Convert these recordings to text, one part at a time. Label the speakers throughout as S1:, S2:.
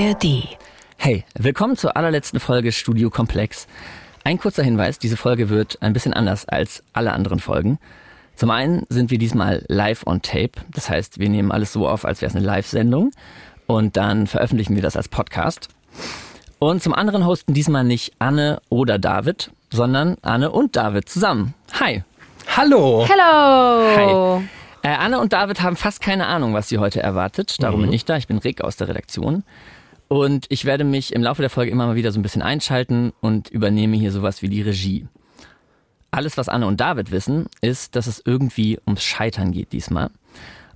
S1: ARD.
S2: Hey, willkommen zur allerletzten Folge Studio Komplex. Ein kurzer Hinweis, diese Folge wird ein bisschen anders als alle anderen Folgen. Zum einen sind wir diesmal live on tape, das heißt, wir nehmen alles so auf, als wäre es eine Live-Sendung und dann veröffentlichen wir das als Podcast. Und zum anderen hosten diesmal nicht Anne oder David, sondern Anne und David zusammen. Hi.
S3: Hallo.
S1: Hello!
S2: Hi. Äh, Anne und David haben fast keine Ahnung, was sie heute erwartet. Darum bin ich da. Ich bin Rick aus der Redaktion. Und ich werde mich im Laufe der Folge immer mal wieder so ein bisschen einschalten und übernehme hier sowas wie die Regie. Alles, was Anne und David wissen, ist, dass es irgendwie ums Scheitern geht diesmal.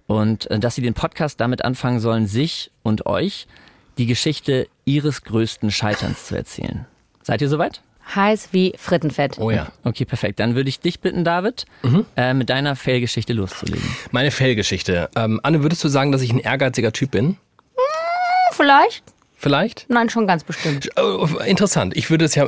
S2: Und äh, dass sie den Podcast damit anfangen sollen, sich und euch die Geschichte ihres größten Scheiterns zu erzählen. Seid ihr soweit?
S1: Heiß wie Frittenfett.
S3: Oh ja.
S2: Okay, perfekt. Dann würde ich dich bitten, David, äh, mit deiner Fail-Geschichte loszulegen.
S3: Meine Fellgeschichte. Ähm, Anne, würdest du sagen, dass ich ein ehrgeiziger Typ bin?
S1: Vielleicht?
S3: Vielleicht?
S1: Nein, schon ganz bestimmt.
S3: Äh, interessant. Ich würde es ja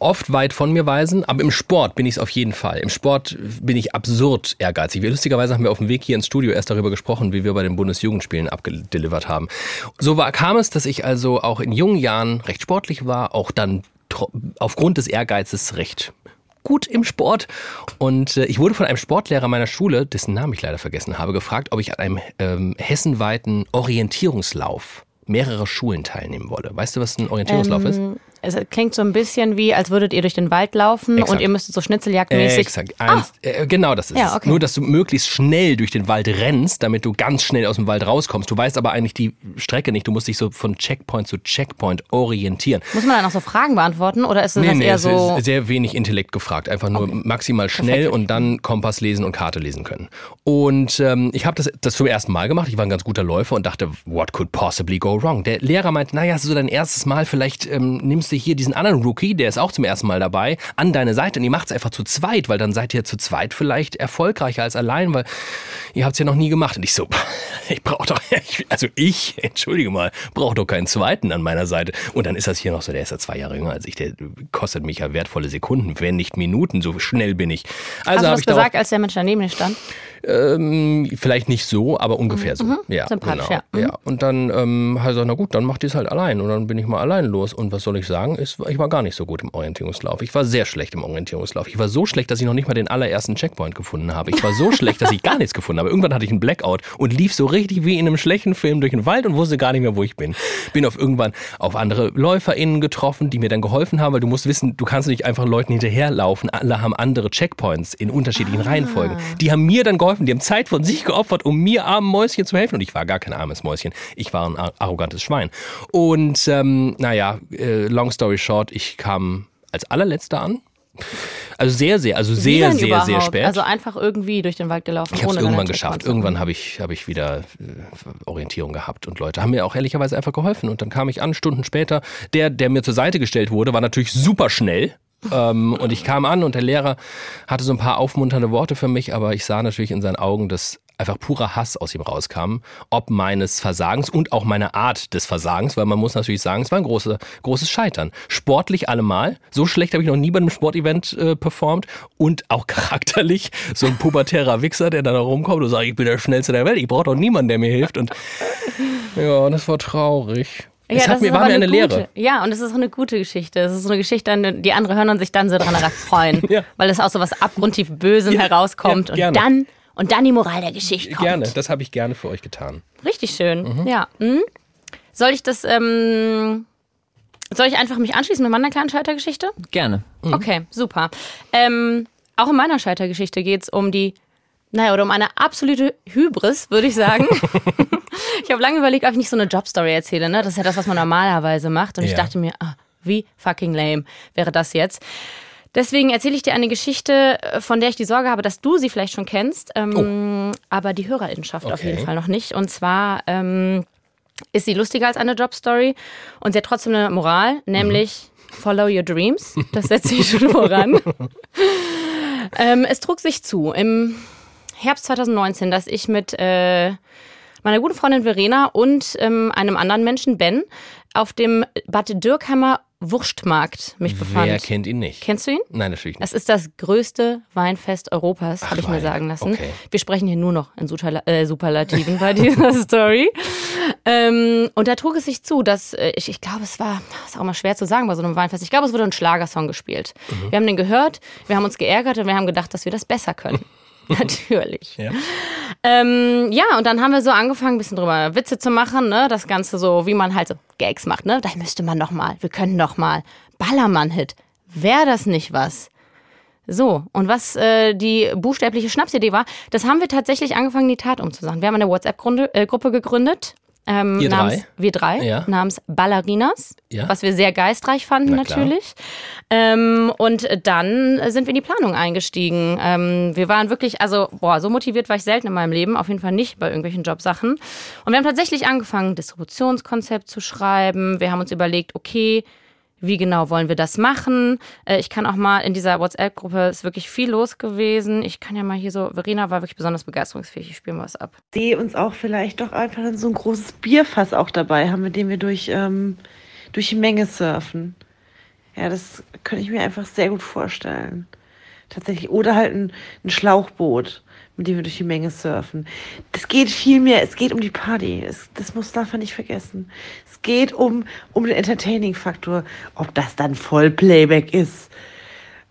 S3: oft weit von mir weisen, aber im Sport bin ich es auf jeden Fall. Im Sport bin ich absurd ehrgeizig. Wir, lustigerweise haben wir auf dem Weg hier ins Studio erst darüber gesprochen, wie wir bei den Bundesjugendspielen abgedelivert haben. So war, kam es, dass ich also auch in jungen Jahren recht sportlich war, auch dann aufgrund des Ehrgeizes recht gut im Sport. Und äh, ich wurde von einem Sportlehrer meiner Schule, dessen Namen ich leider vergessen habe, gefragt, ob ich an einem ähm, hessenweiten Orientierungslauf mehrere Schulen teilnehmen wolle. Weißt du, was ein Orientierungslauf ist?
S1: Ähm, Es klingt so ein bisschen wie, als würdet ihr durch den Wald laufen
S3: Exakt.
S1: und ihr müsstet so schnitzeljagdmäßig.
S3: Exakt. Eins, äh, genau das ist
S1: Ja,
S3: es.
S1: okay.
S3: Nur, dass du möglichst schnell durch den Wald rennst, damit du ganz schnell aus dem Wald rauskommst. Du weißt aber eigentlich die Strecke nicht. Du musst dich so von Checkpoint zu Checkpoint orientieren.
S1: Muss man dann auch so Fragen beantworten oder ist das
S3: Nee, nee,
S1: eher
S3: es
S1: so.
S3: ist sehr wenig Intellekt gefragt. Einfach nur maximal schnell
S1: Perfekt.
S3: und dann Kompass lesen und Karte lesen können. Und ähm, ich habe das, das zum ersten Mal gemacht. Ich war ein ganz guter Läufer und dachte, what could possibly go wrong? Der Lehrer meinte, naja, es ist so dein erstes Mal, vielleicht ähm, nimmst du hier diesen anderen Rookie, der ist auch zum ersten Mal dabei, an deine Seite und ihr macht es einfach zu zweit, weil dann seid ihr zu zweit vielleicht erfolgreicher als allein, weil ihr habt es ja noch nie gemacht. Und ich so, ich brauche doch, also ich, entschuldige mal, brauche doch keinen zweiten an meiner Seite. Und dann ist das hier noch so, der ist ja zwei Jahre jünger als ich, der kostet mich ja wertvolle Sekunden, wenn nicht Minuten, so schnell bin ich.
S1: Hast
S3: Also
S1: du
S3: habe
S1: das
S3: ich
S1: gesagt, als der Mensch daneben stand?
S3: Ähm, vielleicht nicht so, aber ungefähr so. Ja,
S1: Mhm. Sympathisch,
S3: genau.
S1: ja. Mhm.
S3: ja. Und dann ähm, halt so, na gut, dann macht die es halt allein. Und dann bin ich mal allein los. Und was soll ich sagen? Ist, ich war gar nicht so gut im Orientierungslauf. Ich war sehr schlecht im Orientierungslauf. Ich war so schlecht, dass ich noch nicht mal den allerersten Checkpoint gefunden habe. Ich war so schlecht, dass ich gar nichts gefunden habe. Irgendwann hatte ich einen Blackout und lief so richtig wie in einem schlechten Film durch den Wald und wusste gar nicht mehr, wo ich bin. Bin auf irgendwann auf andere LäuferInnen getroffen, die mir dann geholfen haben, weil du musst wissen, du kannst nicht einfach Leuten hinterherlaufen. Alle haben andere Checkpoints in unterschiedlichen Reihenfolgen. Die haben mir dann geholfen, die haben Zeit von sich geopfert, um mir armen Mäuschen zu helfen. Und ich war gar kein armes Mäuschen. Ich war ein ar- arrogantes Schwein. Und ähm, naja, äh, long story short, ich kam als allerletzter an. Also sehr, sehr, also sehr, sehr,
S1: überhaupt?
S3: sehr spät.
S1: Also einfach irgendwie durch den Wald gelaufen.
S3: Ich habe es irgendwann geschafft. Irgendwann habe ich, hab ich wieder äh, Orientierung gehabt und Leute haben mir auch ehrlicherweise einfach geholfen. Und dann kam ich an, Stunden später. Der, der mir zur Seite gestellt wurde, war natürlich super schnell. Ähm, und ich kam an und der Lehrer hatte so ein paar aufmunternde Worte für mich, aber ich sah natürlich in seinen Augen, dass einfach purer Hass aus ihm rauskam, ob meines Versagens und auch meiner Art des Versagens, weil man muss natürlich sagen, es war ein große, großes Scheitern. Sportlich allemal, so schlecht habe ich noch nie bei einem Sportevent äh, performt und auch charakterlich so ein pubertärer Wichser, der dann da rumkommt und sagt, ich bin der Schnellste der Welt, ich brauche doch niemanden, der mir hilft und ja, das war traurig.
S1: Ja,
S3: es
S1: das
S3: hat mir,
S1: ist
S3: war mir eine,
S1: gute,
S3: Lehre.
S1: Ja, und es ist auch eine gute Geschichte. Es ist so eine Geschichte, an die andere hören und sich dann so dran freuen.
S3: Ja.
S1: Weil es aus so was abgrundtief Bösem
S3: Ja,
S1: herauskommt
S3: ja,
S1: und dann und dann die Moral der Geschichte kommt.
S3: Gerne, das habe ich gerne für euch getan.
S1: Richtig schön.
S3: Mhm.
S1: Ja. Hm? Soll ich das, ähm, soll ich einfach mich anschließen mit meiner kleinen Scheitergeschichte?
S2: Gerne.
S1: Okay, super. Ähm, auch in meiner Scheitergeschichte geht es um die, naja, oder um eine absolute Hybris, würde ich sagen. ich habe lange überlegt, ob ich nicht so eine Jobstory erzähle. Ne? Das ist ja das, was man normalerweise macht. Und ich
S3: Ja.
S1: dachte mir, ah, wie fucking lame wäre das jetzt. Deswegen erzähle ich dir eine Geschichte, äh, von der ich die Sorge habe, dass du sie vielleicht schon kennst, ähm, aber die Hörerinnenschaft auf
S3: Okay.
S1: jeden Fall noch nicht. Und zwar ähm, ist sie lustiger als eine Jobstory und sie hat trotzdem eine Moral, nämlich Follow your dreams. Das setzt sich schon voran. ähm, es trug sich zu im Herbst 2019, dass ich mit äh, meiner guten Freundin Verena und ähm, einem anderen Menschen, Ben, auf dem Bad Dürkheimer Wurstmarkt mich befand.
S3: Wer kennt ihn nicht?
S1: Kennst du ihn?
S3: Nein, natürlich nicht.
S1: Das ist das größte Weinfest Europas, habe ich mir sagen lassen.
S3: Okay.
S1: Wir sprechen hier nur noch in Superla äh, Superlativen bei dieser Story. Ähm, und da trug es sich zu, dass äh, ich, ich glaube, es war, ist auch mal schwer zu sagen bei so einem Weinfest. Ich glaube, es wurde ein Schlagersong gespielt.
S3: Mhm.
S1: Wir haben den gehört, wir haben uns geärgert und wir haben gedacht, dass wir das besser können. Natürlich.
S3: Ja.
S1: Ähm, ja, und dann haben wir so angefangen, ein bisschen drüber Witze zu machen, ne? Das Ganze so, wie man halt so Gags macht, ne? Da müsste man noch mal, wir können noch mal. Ballermann-Hit. Wäre das nicht was? So, und was äh, die buchstäbliche Schnapsidee war, das haben wir tatsächlich angefangen, in die Tat umzusagen. Wir haben eine WhatsApp-Gruppe gegründet. Ähm,
S3: Ihr
S1: namens,
S3: drei?
S1: Wir drei,
S3: Ja.
S1: namens Ballerinas,
S3: Ja.
S1: was wir sehr geistreich fanden
S3: Na
S1: natürlich. Ähm, und dann sind wir in die Planung eingestiegen. Ähm, wir waren wirklich, also, boah, so motiviert war ich selten in meinem Leben, auf jeden Fall nicht bei irgendwelchen Jobsachen. Und wir haben tatsächlich angefangen, Distributionskonzept zu schreiben. Wir haben uns überlegt, okay, wie genau wollen wir das machen? Äh, Ich kann auch mal in dieser WhatsApp-Gruppe ist wirklich viel los gewesen. Ich kann ja mal hier so, Verena war wirklich besonders begeisterungsfähig. Ich spiele mal was ab.
S4: sehe uns auch vielleicht doch einfach dann so ein großes Bierfass auch dabei haben, mit dem wir durch, ähm, durch die Menge surfen. Ja, das könnte ich mir einfach sehr gut vorstellen. Tatsächlich. Oder halt ein, ein Schlauchboot, mit dem wir durch die Menge surfen. Das geht viel mehr. Es geht um die Party. Es, das muss darf man nicht vergessen. Es geht um, um den Entertaining-Faktor. Ob das dann Vollplayback ist.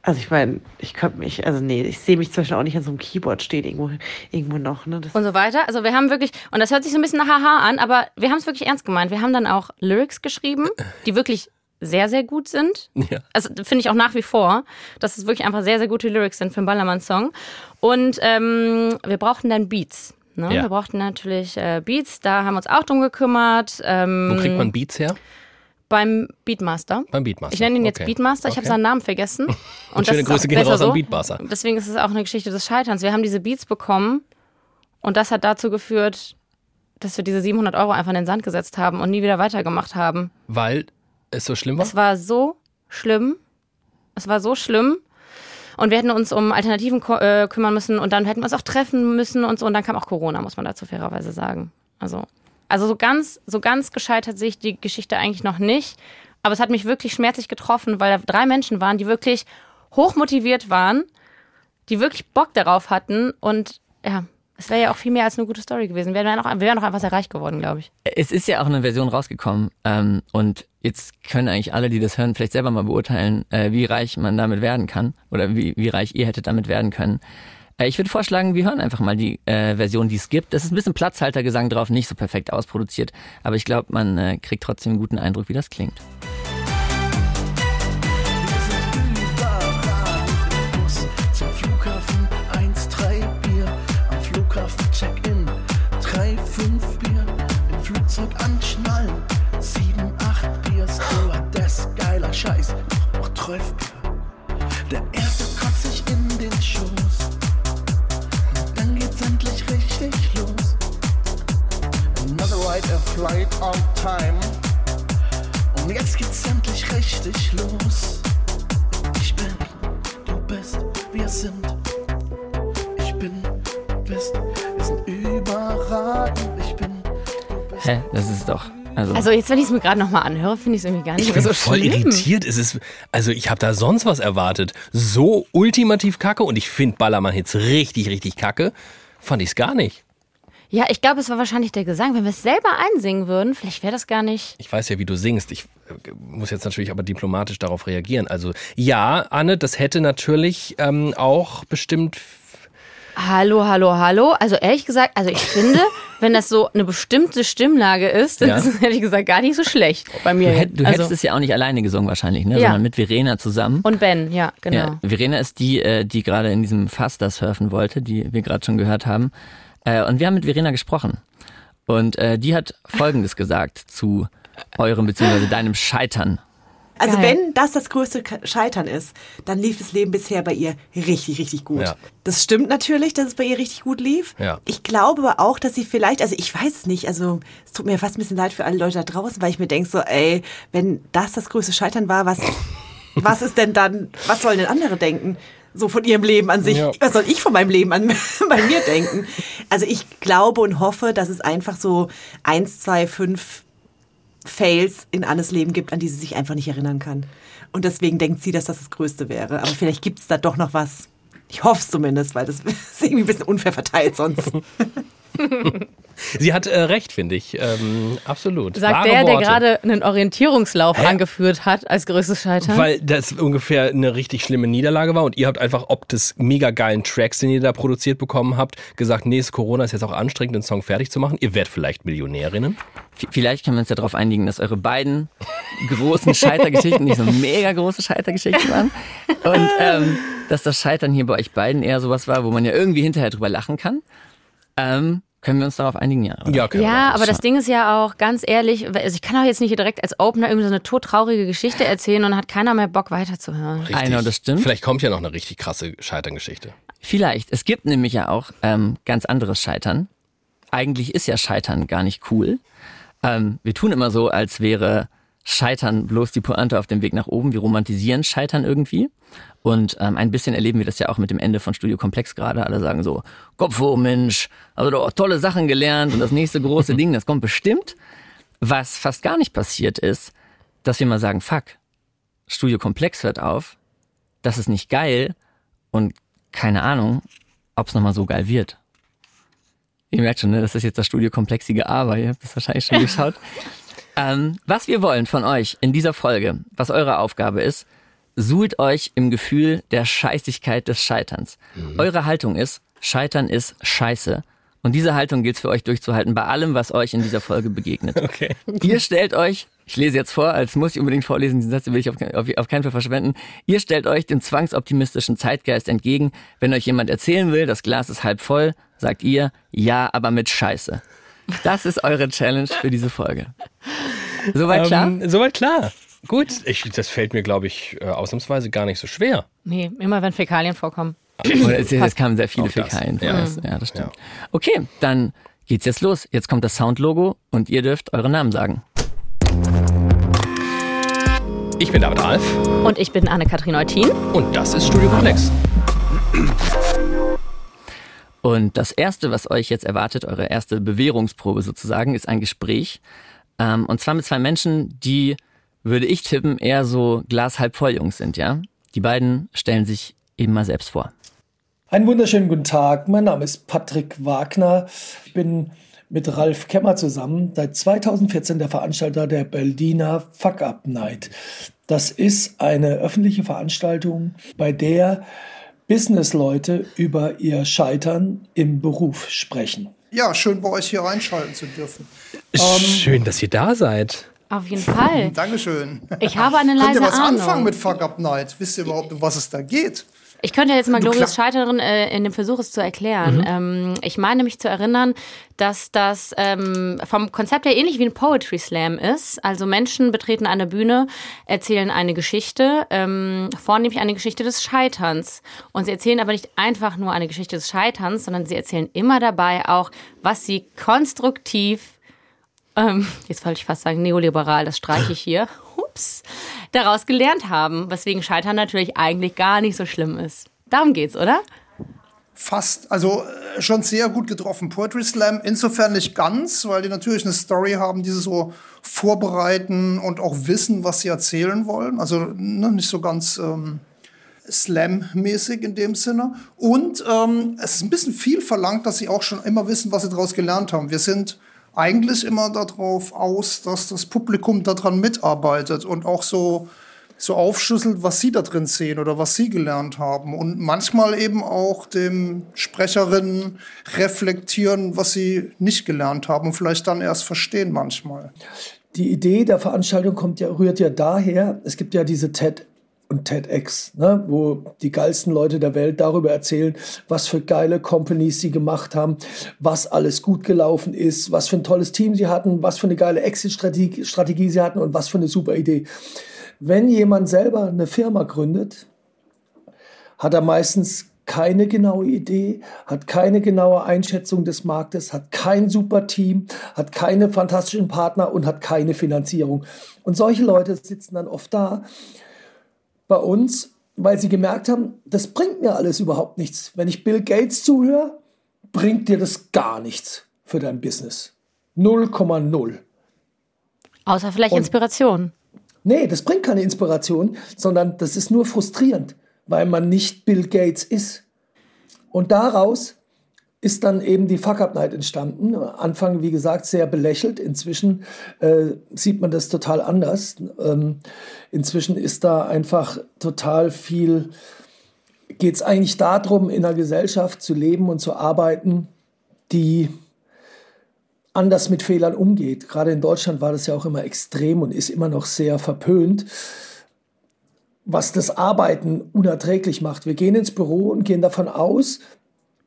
S4: Also ich meine, ich könnte mich, also nee, ich sehe mich zum Beispiel auch nicht an so einem Keyboard stehen irgendwo, irgendwo noch. Ne? Das
S1: und so weiter. Also wir haben wirklich, und das hört sich so ein bisschen nach Haha an, aber wir haben es wirklich ernst gemeint. Wir haben dann auch Lyrics geschrieben, die wirklich sehr, sehr gut sind.
S3: Ja.
S1: Also finde ich auch nach wie vor, dass es wirklich einfach sehr, sehr gute Lyrics sind für einen Ballermann-Song. Und ähm, wir brauchten dann Beats. Ne?
S3: Ja.
S1: Wir brauchten natürlich äh, Beats, da haben wir uns auch drum gekümmert. Ähm,
S3: Wo kriegt man Beats her?
S1: beim Beatmaster.
S3: Beim Beatmaster.
S1: Ich nenne ihn jetzt
S3: Okay.
S1: Beatmaster, ich habe
S3: Okay.
S1: seinen Namen vergessen. Und,
S3: schöne
S1: ist
S3: Grüße gehen raus an
S1: so.
S3: Beatmaster.
S1: Deswegen ist es auch eine Geschichte des Scheiterns. Wir haben diese Beats bekommen und das hat dazu geführt, dass wir diese 700 Euro einfach in den Sand gesetzt haben und nie wieder weitergemacht haben.
S3: Weil es so schlimm war?
S1: Es war so schlimm. Es war so schlimm. Und wir hätten uns um Alternativen äh, kümmern müssen und dann hätten wir uns auch treffen müssen und so. Und dann kam auch Corona, muss man dazu fairerweise sagen. Also, also so ganz, so ganz gescheitert sehe ich die Geschichte eigentlich noch nicht. Aber es hat mich wirklich schmerzlich getroffen, weil da drei Menschen waren, die wirklich hochmotiviert waren, die wirklich Bock darauf hatten. Und ja, es wäre ja auch viel mehr als eine gute Story gewesen. Wir wären auch, wir wären auch einfach sehr reich geworden, glaube ich.
S2: Es ist ja auch eine Version rausgekommen ähm, und jetzt können eigentlich alle, die das hören, vielleicht selber mal beurteilen, äh, wie reich man damit werden kann oder wie, wie reich ihr hättet damit werden können. Äh, ich würde vorschlagen, wir hören einfach mal die äh, Version, die es gibt. Das ist ein bisschen Platzhaltergesang drauf, nicht so perfekt ausproduziert, aber ich glaube, man äh, kriegt trotzdem einen guten Eindruck, wie das klingt.
S5: Another ride, a flight on time. Und jetzt geht's endlich richtig los. Ich bin, du bist, wir sind. Ich bin, du bist, wir sind überragend. Ich bin, du bist.
S2: Hä, das ist doch. Also,
S1: Also jetzt, wenn ich es mir gerade nochmal anhöre, finde ich es irgendwie gar nicht
S3: Ich
S1: mehr
S3: bin
S1: so
S3: voll
S1: schlimm.
S3: irritiert. Es ist, also ich habe da sonst was erwartet. So ultimativ kacke und ich finde Ballermann-Hits richtig, richtig kacke. Fand ich es gar nicht.
S1: Ja, ich glaube, es war wahrscheinlich der Gesang. Wenn wir es selber einsingen würden, vielleicht wäre das gar nicht.
S3: Ich weiß ja, wie du singst. Ich äh, muss jetzt natürlich aber diplomatisch darauf reagieren. Also ja, Anne, das hätte natürlich ähm, auch bestimmt.
S1: Hallo, hallo, hallo. Also ehrlich gesagt, also ich finde, wenn das so eine bestimmte Stimmlage ist, dann
S3: Ja.
S1: ist es ehrlich gesagt gar nicht so schlecht bei mir.
S2: du, hätt, du
S1: also,
S2: hättest es ja auch nicht alleine gesungen wahrscheinlich, ne?
S1: Ja.
S2: sondern mit Verena zusammen.
S1: und Ben, ja, genau.
S2: Ja, Verena ist die, äh, die gerade in diesem Fass das surfen wollte, die wir gerade schon gehört haben. Äh, und wir haben mit Verena gesprochen. Und äh, die hat Folgendes gesagt zu eurem bzw. deinem Scheitern.
S6: Also
S1: Geil.
S6: wenn das das größte Scheitern ist, dann lief das Leben bisher bei ihr richtig, richtig gut.
S3: Ja.
S6: Das stimmt natürlich, dass es bei ihr richtig gut lief.
S3: Ja.
S6: Ich glaube aber auch, dass sie vielleicht, also ich weiß es nicht, also es tut mir fast ein bisschen leid für alle Leute da draußen, weil ich mir denke so, ey, wenn das das größte Scheitern war, was, was ist denn dann, was sollen denn andere denken? So von ihrem Leben an sich.
S3: Ja.
S6: Was soll ich von meinem Leben an bei mir denken? Also ich glaube und hoffe, dass es einfach so eins, zwei, fünf Fails in Annes Leben gibt, an die sie sich einfach nicht erinnern kann. Und deswegen denkt sie, dass das das Größte wäre. Aber vielleicht gibt es da doch noch was. Ich hoffe es zumindest, weil das ist irgendwie ein bisschen unfair verteilt sonst.
S3: Sie hat äh, recht, finde ich. Ähm, absolut.
S1: Sagt
S3: Wahre
S1: der, der
S3: Worte.
S1: gerade einen Orientierungslauf angeführt hat als größtes Scheitern.
S3: Weil das ungefähr eine richtig schlimme Niederlage war und ihr habt einfach ob des mega geilen Tracks, den ihr da produziert bekommen habt, gesagt, nee, es ist Corona ist jetzt auch anstrengend, den Song fertig zu machen. Ihr werdet vielleicht Millionärinnen.
S2: V- Vielleicht können wir uns ja darauf einigen, dass eure beiden großen Scheitergeschichten nicht so mega große Scheitergeschichten waren. Und ähm, dass das Scheitern hier bei euch beiden eher sowas war, wo man ja irgendwie hinterher drüber lachen kann. Ähm, können wir uns darauf einigen? Ja. oder?
S3: Ja, wir
S1: Ja, aber das Ding ist ja auch ganz ehrlich, also ich kann auch jetzt nicht hier direkt als Opener irgendwie so eine todtraurige Geschichte erzählen und dann hat keiner mehr Bock weiterzuhören.
S3: Richtig.
S2: Einer, das stimmt.
S3: Vielleicht kommt ja noch eine richtig krasse Scheiterngeschichte.
S2: Vielleicht. Es gibt nämlich ja auch ähm, ganz anderes Scheitern. Eigentlich ist ja Scheitern gar nicht cool. Ähm, wir tun immer so, als wäre Scheitern bloß die Pointe auf dem Weg nach oben. Wir romantisieren Scheitern irgendwie. Und ähm, ein bisschen erleben wir das ja auch mit dem Ende von Studio Komplex gerade. Alle sagen so, Kopf hoch, Mensch, also doch tolle Sachen gelernt und das nächste große Ding, das kommt bestimmt. Was fast gar nicht passiert ist, dass wir mal sagen, fuck, Studio Komplex hört auf, das ist nicht geil und keine Ahnung, ob es nochmal so geil wird. Ihr merkt schon, ne? das ist jetzt das Studio Komplexige Aber, ihr habt das wahrscheinlich schon geschaut. ähm, was wir wollen von euch in dieser Folge, was eure Aufgabe ist, suhlt euch im Gefühl der Scheißigkeit des Scheiterns. Eure Haltung ist, Scheitern ist Scheiße. Und diese Haltung gilt für euch durchzuhalten bei allem, was euch in dieser Folge begegnet.
S3: Okay.
S2: Ihr stellt euch, ich lese jetzt vor, als muss ich unbedingt vorlesen, diesen Satz will ich auf, auf, auf keinen Fall verschwenden. Ihr stellt euch dem zwangsoptimistischen Zeitgeist entgegen. Wenn euch jemand erzählen will, das Glas ist halb voll, sagt ihr, ja, aber mit Scheiße. Das ist eure Challenge für diese Folge. Soweit klar?
S3: Ähm, soweit klar. Gut, ich, das fällt mir, glaube ich, äh, ausnahmsweise gar nicht so schwer.
S1: Nee, immer wenn Fäkalien vorkommen.
S2: Oder es, es kamen sehr viele
S3: Auch.
S2: Fäkalien vor.
S3: Ja.
S2: Das- Ja, das stimmt. Okay, dann geht's jetzt los. Jetzt kommt das Soundlogo und ihr dürft euren Namen sagen.
S3: Ich bin David Alf
S1: Und ich bin Anne-Kathrin Eutin.
S3: und das ist Studio Komplex.
S2: Und das Erste, was euch jetzt erwartet, eure erste Bewährungsprobe sozusagen, ist ein Gespräch. Ähm, und zwar mit zwei Menschen, die, würde ich tippen, eher so Glas halb voll Jungs sind, ja? Die beiden stellen sich eben mal selbst vor.
S7: Einen wunderschönen guten Tag. Mein Name ist Patrick Wagner. Ich bin mit Ralf Kemmer zusammen seit 2014 der Veranstalter der Berliner Fuck Up Night. Das ist eine öffentliche Veranstaltung, bei der Businessleute über ihr Scheitern im Beruf sprechen.
S8: Ja, schön bei euch hier reinschalten zu dürfen.
S3: Schön, dass ihr da seid.
S1: Auf jeden Fall.
S8: Dankeschön.
S1: Ich habe eine
S8: Könnt
S1: leise
S8: ihr was
S1: Ahnung.
S8: anfangen mit Fuck Up Night? Wisst ihr überhaupt, um was es da geht?
S1: Ich könnte jetzt mal Glorious Scheitern äh, in dem Versuch, es zu erklären. Ähm, ich meine mich zu erinnern, dass das ähm, vom Konzept her ähnlich wie ein Poetry Slam ist. Also Menschen betreten eine Bühne, erzählen eine Geschichte, ähm, vornehmlich eine Geschichte des Scheiterns. Und sie erzählen aber nicht einfach nur eine Geschichte des Scheiterns, sondern sie erzählen immer dabei auch, was sie konstruktiv ähm, jetzt wollte ich fast sagen neoliberal, das streiche ich hier, ups, daraus gelernt haben, weswegen Scheitern natürlich eigentlich gar nicht so schlimm ist. Darum geht's, oder?
S8: Fast, also äh, schon sehr gut getroffen. Poetry Slam, insofern nicht ganz, weil die natürlich eine Story haben, die sie so vorbereiten und auch wissen, was sie erzählen wollen. Also ne, nicht so ganz ähm, Slam-mäßig in dem Sinne. Und ähm, es ist ein bisschen viel verlangt, dass sie auch schon immer wissen, was sie daraus gelernt haben. Wir sind eigentlich immer darauf aus, dass das Publikum daran mitarbeitet und auch so so aufschlüsselt, was sie da drin sehen oder was sie gelernt haben. Und manchmal eben auch dem Sprecherinnen reflektieren, was sie nicht gelernt haben und vielleicht dann erst verstehen manchmal.
S7: Die Idee der Veranstaltung kommt ja, rührt ja daher, es gibt ja diese TED und TEDx, ne, wo die geilsten Leute der Welt darüber erzählen, was für geile Companies sie gemacht haben, was alles gut gelaufen ist, was für ein tolles Team sie hatten, was für eine geile Exit-Strategie Strategie sie hatten und was für eine super Idee. Wenn jemand selber eine Firma gründet, hat er meistens keine genaue Idee, hat keine genaue Einschätzung des Marktes, hat kein super Team, hat keine fantastischen Partner und hat keine Finanzierung. Und solche Leute sitzen dann oft da bei uns, weil sie gemerkt haben, das bringt mir alles überhaupt nichts. Wenn ich Bill Gates zuhöre, bringt dir das gar nichts für dein Business. 0,0.
S1: Außer vielleicht
S7: Und-
S1: Inspiration.
S7: Nee, das bringt keine Inspiration, sondern das ist nur frustrierend, weil man nicht Bill Gates ist. Und daraus ist dann eben die Fuck Up Night entstanden. Anfang, wie gesagt, sehr belächelt. Inzwischen äh, sieht man das total anders. Ähm, inzwischen ist da einfach total viel, geht es eigentlich darum, in einer Gesellschaft zu leben und zu arbeiten, die anders mit Fehlern umgeht. Gerade in Deutschland war das ja auch immer extrem und ist immer noch sehr verpönt, was das Arbeiten unerträglich macht. Wir gehen ins Büro und gehen davon aus,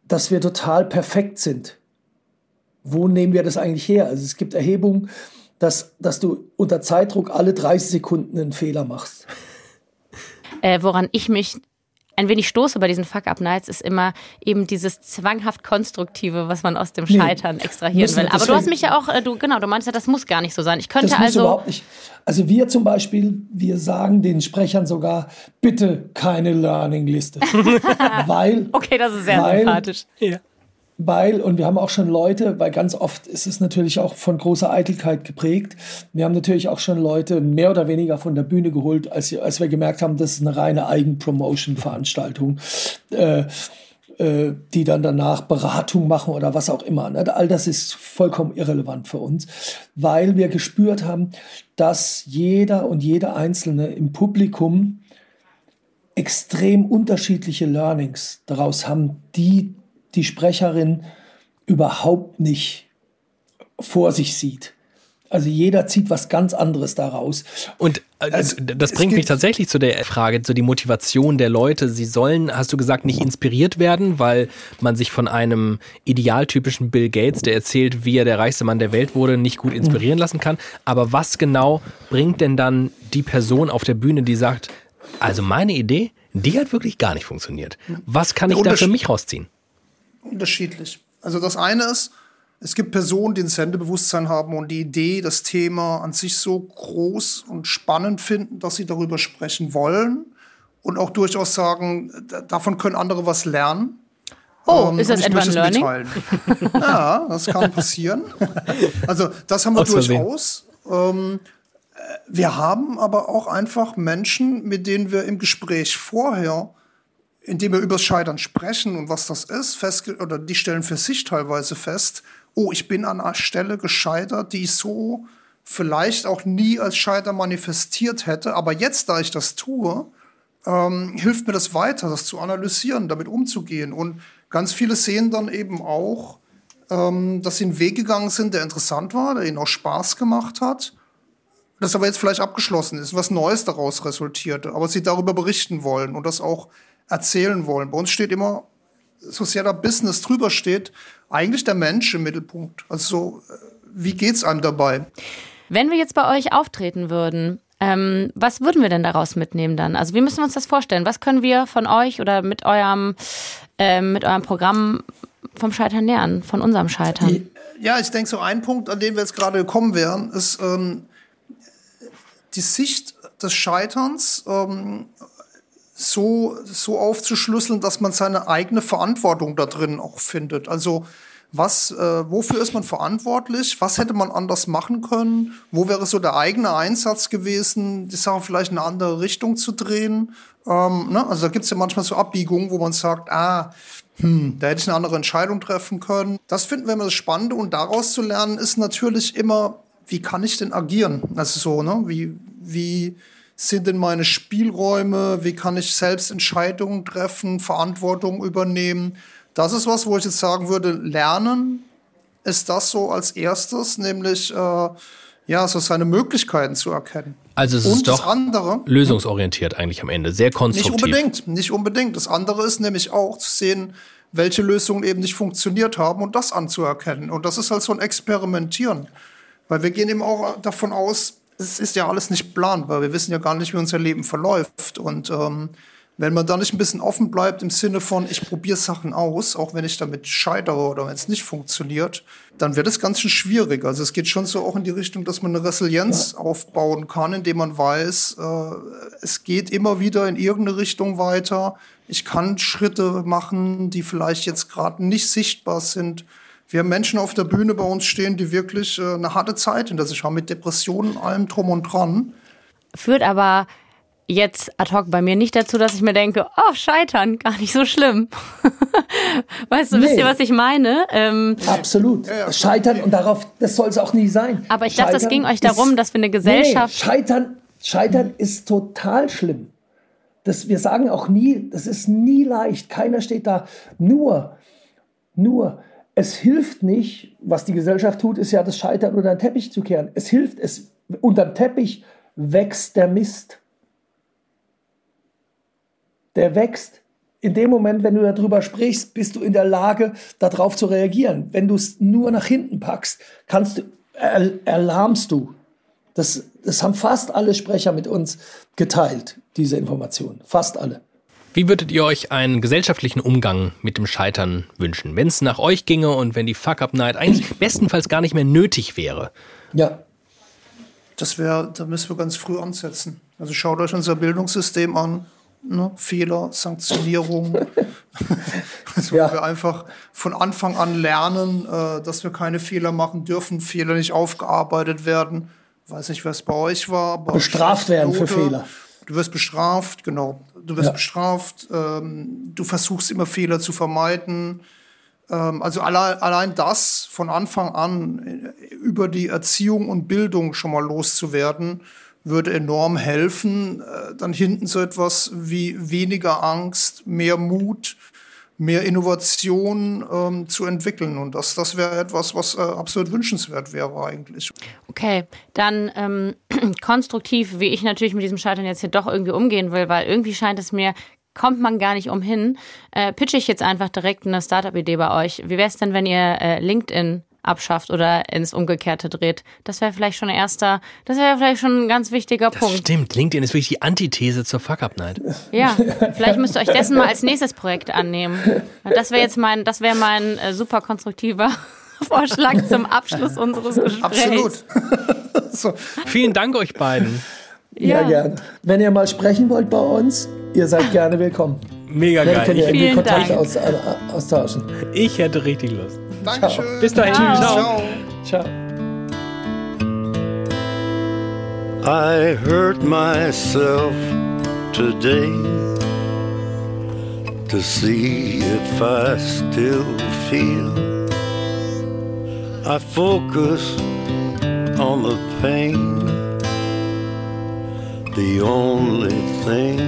S7: dass wir total perfekt sind. Wo nehmen wir das eigentlich her? Also es gibt Erhebungen, dass, dass du unter Zeitdruck alle 30 Sekunden einen Fehler machst.
S1: Äh, woran ich mich ein wenig stoße bei diesen Fuck-Up-Nights, ist immer eben dieses zwanghaft Konstruktive, was man aus dem Scheitern nee, extrahieren will. Aber du hast mich ja auch, äh, du, genau, du meinst ja, das muss gar nicht so sein. Ich könnte
S7: das
S1: muss also.
S7: Überhaupt nicht. Also wir zum Beispiel, wir sagen den Sprechern sogar, bitte keine Learning-Liste. weil.
S1: Okay, das ist sehr weil, sympathisch.
S7: Ja weil, und wir haben auch schon Leute, weil ganz oft ist es natürlich auch von großer Eitelkeit geprägt. Wir haben natürlich auch schon Leute mehr oder weniger von der Bühne geholt, als, als wir gemerkt haben, das ist eine reine Eigenpromotion-Veranstaltung. Äh, äh, die dann danach Beratung machen oder was auch immer. Ne? All das ist vollkommen irrelevant für uns, weil wir gespürt haben, dass jeder und jede Einzelne im Publikum extrem unterschiedliche Learnings daraus haben, die die Sprecherin überhaupt nicht vor sich sieht. Also jeder zieht was ganz anderes daraus.
S3: Und also, das bringt mich tatsächlich zu der Frage, zu die Motivation der Leute. Sie sollen, hast du gesagt, nicht inspiriert werden, weil man sich von einem idealtypischen Bill Gates, der erzählt, wie er der reichste Mann der Welt wurde, nicht gut inspirieren lassen kann. Aber was genau bringt denn dann die Person auf der Bühne, die sagt, also meine Idee, die hat wirklich gar nicht funktioniert. Was kann ich da für mich rausziehen?
S8: Unterschiedlich. Also das eine ist, es gibt Personen, die ein Sendebewusstsein haben und die Idee, das Thema an sich so groß und spannend finden, dass sie darüber sprechen wollen und auch durchaus sagen, davon können andere was lernen.
S1: Oh, ähm, ist das etwa ein Learning?
S8: ja, das kann passieren. Also das haben wir Aus durchaus. Ähm, äh, wir haben aber auch einfach Menschen, mit denen wir im Gespräch vorher indem wir übers Scheitern sprechen und was das ist, fest, oder die stellen für sich teilweise fest, oh, ich bin an einer Stelle gescheitert, die ich so vielleicht auch nie als Scheitern manifestiert hätte, aber jetzt, da ich das tue, ähm, hilft mir das weiter, das zu analysieren, damit umzugehen. Und ganz viele sehen dann eben auch, ähm, dass sie einen Weg gegangen sind, der interessant war, der ihnen auch Spaß gemacht hat, das aber jetzt vielleicht abgeschlossen ist, was Neues daraus resultierte, aber sie darüber berichten wollen und das auch erzählen wollen. Bei uns steht immer, so sehr da Business drüber steht, eigentlich der Mensch im Mittelpunkt. Also so, äh, wie geht's einem dabei?
S1: Wenn wir jetzt bei euch auftreten würden, ähm, was würden wir denn daraus mitnehmen dann? Also wie müssen wir uns das vorstellen? Was können wir von euch oder mit eurem, äh, mit eurem Programm vom Scheitern lernen, von unserem Scheitern?
S8: Ja, ich denke, so ein Punkt, an den wir jetzt gerade gekommen wären, ist ähm, die Sicht des Scheiterns ähm, so, so aufzuschlüsseln, dass man seine eigene Verantwortung da drin auch findet. Also was, äh, wofür ist man verantwortlich? Was hätte man anders machen können? Wo wäre so der eigene Einsatz gewesen, die Sache vielleicht in eine andere Richtung zu drehen? Ähm, ne? Also da gibt es ja manchmal so Abbiegungen, wo man sagt, ah, hm, da hätte ich eine andere Entscheidung treffen können. Das finden wir immer das Spannende und daraus zu lernen ist natürlich immer, wie kann ich denn agieren? Also so, ne? Wie, wie, sind denn meine Spielräume, wie kann ich selbst Entscheidungen treffen, Verantwortung übernehmen. Das ist was, wo ich jetzt sagen würde, lernen ist das so als erstes, nämlich äh, ja, so seine Möglichkeiten zu erkennen.
S3: Also es ist doch andere, lösungsorientiert eigentlich am Ende, sehr konstruktiv.
S8: Nicht unbedingt, nicht unbedingt. Das andere ist nämlich auch zu sehen, welche Lösungen eben nicht funktioniert haben und das anzuerkennen. Und das ist halt so ein Experimentieren. Weil wir gehen eben auch davon aus, es ist ja alles nicht planbar. Wir wissen ja gar nicht, wie unser Leben verläuft. Und ähm, wenn man da nicht ein bisschen offen bleibt im Sinne von, ich probiere Sachen aus, auch wenn ich damit scheitere oder wenn es nicht funktioniert, dann wird es ganz schön schwierig. Also es geht schon so auch in die Richtung, dass man eine Resilienz aufbauen kann, indem man weiß, äh, es geht immer wieder in irgendeine Richtung weiter. Ich kann Schritte machen, die vielleicht jetzt gerade nicht sichtbar sind wir haben Menschen auf der Bühne bei uns stehen, die wirklich äh, eine harte Zeit hinter sich haben mit Depressionen, allem drum und dran.
S1: Führt aber jetzt ad hoc bei mir nicht dazu, dass ich mir denke, oh, scheitern, gar nicht so schlimm. weißt du, wisst
S7: Nee.
S1: ihr, was ich meine? Ähm,
S7: Absolut. Scheitern und darauf, das soll es auch nie sein.
S1: aber ich dachte, es
S7: Scheitern
S1: ging euch
S7: ist-
S1: darum, dass wir eine Gesellschaft.
S7: Nee, nee. Scheitern, Scheitern ist total schlimm. Das, wir sagen auch nie, das ist nie leicht. Keiner steht da. Nur, nur, es hilft nicht, was die Gesellschaft tut, ist ja das Scheitern unter den Teppich zu kehren. Es hilft, es unterm Teppich wächst der Mist. Der wächst. In dem Moment, wenn du darüber sprichst, bist du in der Lage, darauf zu reagieren. Wenn du es nur nach hinten packst, kannst du, er, erlahmst du. Das, das haben fast alle Sprecher mit uns geteilt, diese Informationen. Fast alle.
S3: Wie würdet ihr euch einen gesellschaftlichen Umgang mit dem Scheitern wünschen? Wenn es nach euch ginge und wenn die Fuck-Up-Night eigentlich bestenfalls gar nicht mehr nötig wäre.
S7: Ja,
S8: Das wäre, da müssen wir ganz früh ansetzen. Also schaut euch unser Bildungssystem an. Ne? Fehler, Sanktionierung. also
S7: Ja.
S8: wir einfach von Anfang an lernen, äh, dass wir keine Fehler machen dürfen, Fehler nicht aufgearbeitet werden. Weiß nicht, was bei euch war. Aber
S7: Bestraft werden für. Fehler.
S8: Du wirst bestraft, genau. Du wirst
S7: Ja.
S8: bestraft. Ähm, du versuchst immer Fehler zu vermeiden. Ähm, also allein, allein das von Anfang an äh, über die Erziehung und Bildung schon mal loszuwerden, würde enorm helfen. Äh, dann hinten so etwas wie weniger Angst, mehr Mut, mehr Innovation ähm, zu entwickeln. Und das, das wäre etwas, was äh, absolut wünschenswert wäre eigentlich.
S1: Okay, dann ähm, konstruktiv, wie ich natürlich mit diesem Scheitern jetzt hier doch irgendwie umgehen will, weil irgendwie scheint es mir, kommt man gar nicht umhin, äh, pitche ich jetzt einfach direkt eine Startup-Idee bei euch. Wie wäre es denn, wenn ihr äh, LinkedIn abschafft oder ins Umgekehrte dreht? Das wäre vielleicht schon ein erster, das wäre vielleicht schon ein ganz wichtiger
S3: Das
S1: Punkt.
S3: stimmt. LinkedIn ist wirklich die Antithese zur Fuck-Up-Night.
S1: Ja, vielleicht müsst ihr euch dessen mal als nächstes Projekt annehmen. Das wäre jetzt mein, das wäre mein äh, super konstruktiver Vorschlag zum Abschluss unseres Gesprächs.
S8: Absolut. so.
S3: Vielen Dank euch beiden.
S7: ja,
S1: Ja.
S7: gerne. Wenn ihr mal sprechen wollt bei uns, ihr seid gerne willkommen.
S3: Mega
S7: Dann könnt ihr
S3: geil.
S7: irgendwie
S1: Vielen
S7: Kontakte
S1: Dank.
S7: aus, äh, austauschen.
S3: Ich, ich hätte richtig Lust.
S8: Dankeschön.
S3: Bis dahin.
S8: Ciao.
S7: Ciao.
S5: I hurt myself today to see if I still feel. I focus on the pain, the only thing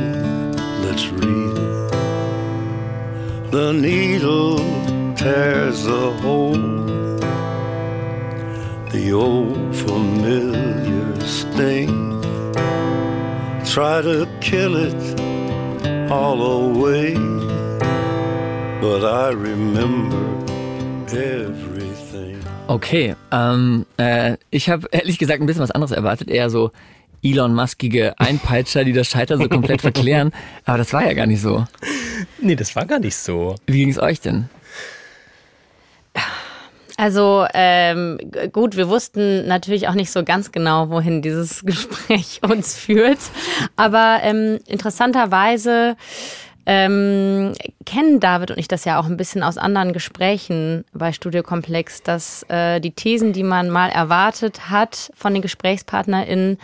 S5: that's real. The needle tears a hole the old familiar sting. Try to kill it all away, but I remember everything.
S2: Okay, ähm, äh, ich habe ehrlich gesagt ein bisschen was anderes erwartet, eher so Elon Muskige Einpeitscher, die das Scheitern so komplett verklären. Aber das war ja gar nicht so.
S3: Nee, das war gar nicht so.
S2: Wie ging es euch denn?
S1: Also ähm, gut, wir wussten natürlich auch nicht so ganz genau, wohin dieses Gespräch uns führt. Aber ähm, interessanterweise ähm, kennen David und ich das ja auch ein bisschen aus anderen Gesprächen bei Studio Komplex, dass äh, die Thesen, die man mal erwartet hat von den GesprächspartnerInnen,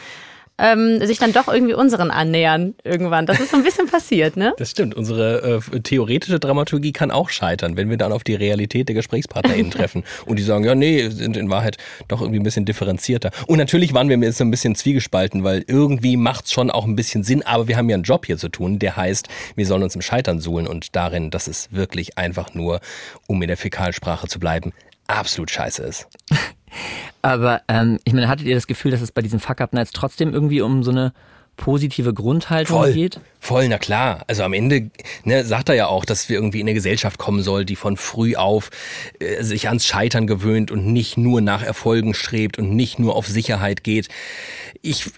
S1: ähm, sich dann doch irgendwie unseren annähern irgendwann. Das ist so ein bisschen passiert, ne?
S3: Das stimmt. Unsere äh, theoretische Dramaturgie kann auch scheitern, wenn wir dann auf die Realität der GesprächspartnerInnen treffen. Und die sagen, ja, nee, sind in Wahrheit doch irgendwie ein bisschen differenzierter. Und natürlich waren wir jetzt so ein bisschen zwiegespalten, weil irgendwie macht's schon auch ein bisschen Sinn, aber wir haben ja einen Job hier zu tun, der heißt, wir sollen uns im Scheitern suhlen und darin, dass es wirklich einfach nur, um in der Fäkalsprache zu bleiben, absolut scheiße ist.
S2: Aber ähm, ich meine, hattet ihr das Gefühl, dass es bei diesen Fuck-Up-Nights trotzdem irgendwie um so eine positive Grundhaltung
S3: Voll.
S2: geht?
S3: Voll, na klar. Also am Ende ne, sagt er ja auch, dass wir irgendwie in eine Gesellschaft kommen soll, die von früh auf äh, sich ans Scheitern gewöhnt und nicht nur nach Erfolgen strebt und nicht nur auf Sicherheit geht. Ich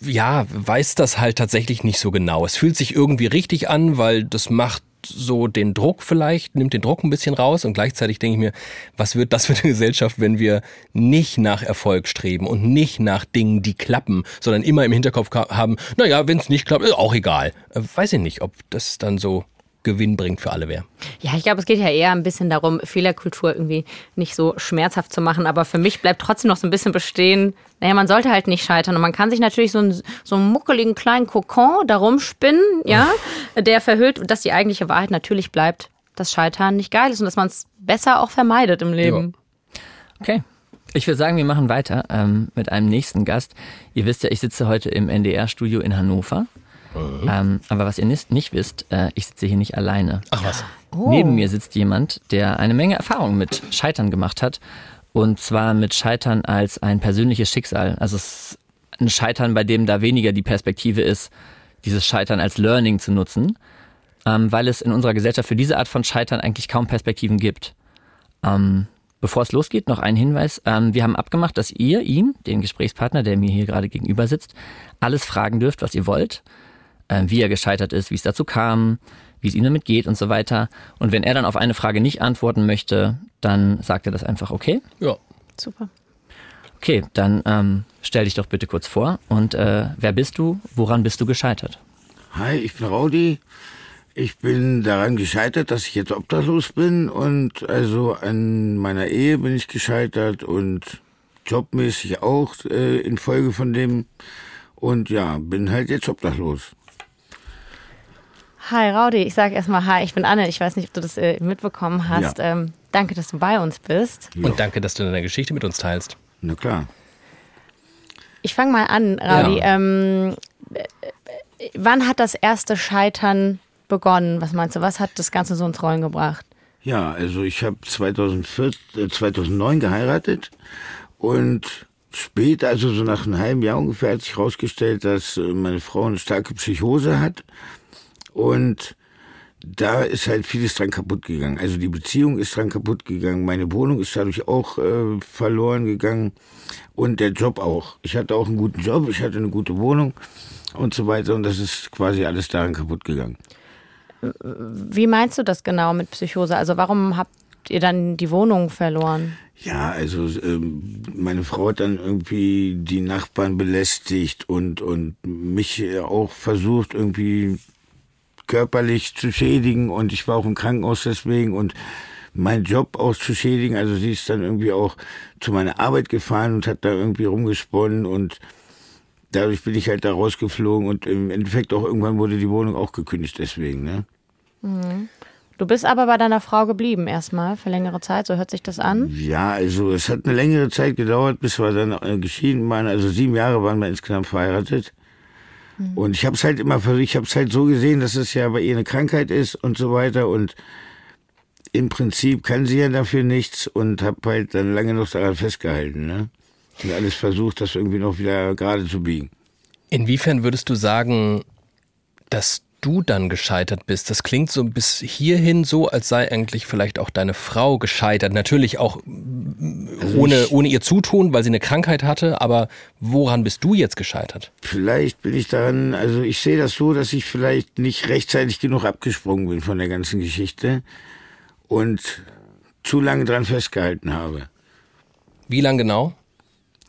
S3: ja, weiß das halt tatsächlich nicht so genau. Es fühlt sich irgendwie richtig an, weil das macht so den Druck vielleicht, nimmt den Druck ein bisschen raus und gleichzeitig denke ich mir, was wird das für eine Gesellschaft, wenn wir nicht nach Erfolg streben und nicht nach Dingen, die klappen, sondern immer im Hinterkopf haben, naja, wenn es nicht klappt, ist auch egal. Äh, Weiß ich nicht, ob das dann so gewinnbringend für alle wäre.
S1: Ja, ich glaube, es geht ja eher ein bisschen darum, Fehlerkultur irgendwie nicht so schmerzhaft zu machen. Aber für mich bleibt trotzdem noch so ein bisschen bestehen, naja, man sollte halt nicht scheitern. Und man kann sich natürlich so einen, so einen muckeligen kleinen Kokon darum spinnen, ja, der verhüllt, dass die eigentliche Wahrheit natürlich bleibt, dass Scheitern nicht geil ist und dass man es besser auch vermeidet im Leben.
S2: Okay. Ich würde sagen, wir machen weiter ähm, mit einem nächsten Gast. Ihr wisst ja, ich sitze heute im NDR-Studio in Hannover. Ähm, aber was ihr nicht, nicht wisst, äh, ich sitze hier nicht alleine.
S3: Ach was.
S2: Neben mir sitzt jemand, der eine Menge Erfahrung mit Scheitern gemacht hat. Und zwar mit Scheitern als ein persönliches Schicksal. Also es ist ein Scheitern, bei dem da weniger die Perspektive ist, dieses Scheitern als Learning zu nutzen, ähm, weil es in unserer Gesellschaft für diese Art von Scheitern eigentlich kaum Perspektiven gibt. Ähm, bevor es losgeht, noch ein Hinweis. Ähm, wir haben abgemacht, dass ihr ihn, den Gesprächspartner, der mir hier gerade gegenüber sitzt, alles fragen dürft, was ihr wollt. Ähm, wie er gescheitert ist, wie es dazu kam, wie es ihm damit geht und so weiter. Und wenn er dann auf eine Frage nicht antworten möchte, dann sagt er das einfach okay.
S3: Ja.
S1: Super.
S2: Okay, dann ähm, stell dich doch bitte kurz vor. Und äh, wer bist du? Woran bist du gescheitert?
S9: Hi, ich bin Raudi. Ich bin daran gescheitert, dass ich jetzt obdachlos bin und also an meiner Ehe bin ich gescheitert und jobmäßig auch äh, infolge von dem und ja, bin halt jetzt obdachlos.
S1: Hi, Raudi. Ich sage erstmal Hi, ich bin Anne. Ich weiß nicht, ob du das äh, mitbekommen hast.
S9: Ja.
S1: Ähm, danke, dass du bei uns bist.
S9: Ja.
S3: Und danke, dass du deine Geschichte mit uns teilst.
S9: Na klar.
S1: Ich fange mal an, Raudi. Ähm, äh, wann hat das erste Scheitern begonnen? Was meinst du? Was hat das Ganze so ins Rollen gebracht?
S9: Ja, also ich habe 2004, äh, 2009 geheiratet und später, also so nach einem halben Jahr ungefähr, hat sich herausgestellt, dass äh, meine Frau eine starke Psychose hat und da ist halt vieles dran kaputt gegangen. Also die Beziehung ist dran kaputt gegangen, meine Wohnung ist dadurch auch äh, verloren gegangen und der Job auch. Ich hatte auch einen guten Job, ich hatte eine gute Wohnung und so weiter und das ist quasi alles daran kaputt gegangen.
S1: Wie meinst du das genau mit Psychose? Also warum habt ihr dann die Wohnung verloren?
S9: Ja, also ähm, meine Frau hat dann irgendwie die Nachbarn belästigt und und mich äh, auch versucht irgendwie körperlich zu schädigen und ich war auch im Krankenhaus deswegen und meinen Job auch zu schädigen. Also sie ist dann irgendwie auch zu meiner Arbeit gefahren und hat da irgendwie rumgesponnen und dadurch bin ich halt da rausgeflogen und im Endeffekt auch irgendwann wurde die Wohnung auch gekündigt deswegen, ne?
S1: Du bist aber bei deiner Frau geblieben erstmal für längere Zeit, so hört sich das an.
S9: Ja, also es hat eine längere Zeit gedauert, bis wir dann äh, geschieden waren. Also sieben Jahre waren wir insgesamt verheiratet. Und ich habe es halt immer ich habe es halt so gesehen, dass es ja bei ihr eine Krankheit ist und so weiter. Und im Prinzip kann sie ja dafür nichts und habe halt dann lange noch daran festgehalten. Ne? Und alles versucht, das irgendwie noch wieder gerade zu biegen.
S3: Inwiefern würdest du sagen, dass du dann gescheitert bist? Das klingt so bis hierhin so, als sei eigentlich vielleicht auch deine Frau gescheitert. Natürlich auch mm, ohne, ohne ihr Zutun, weil sie eine Krankheit hatte. Aber woran bist du jetzt gescheitert?
S9: Vielleicht bin ich daran, also ich sehe das so, dass ich vielleicht nicht rechtzeitig genug abgesprungen bin von der ganzen Geschichte und zu lange dran festgehalten habe.
S3: Wie lang genau?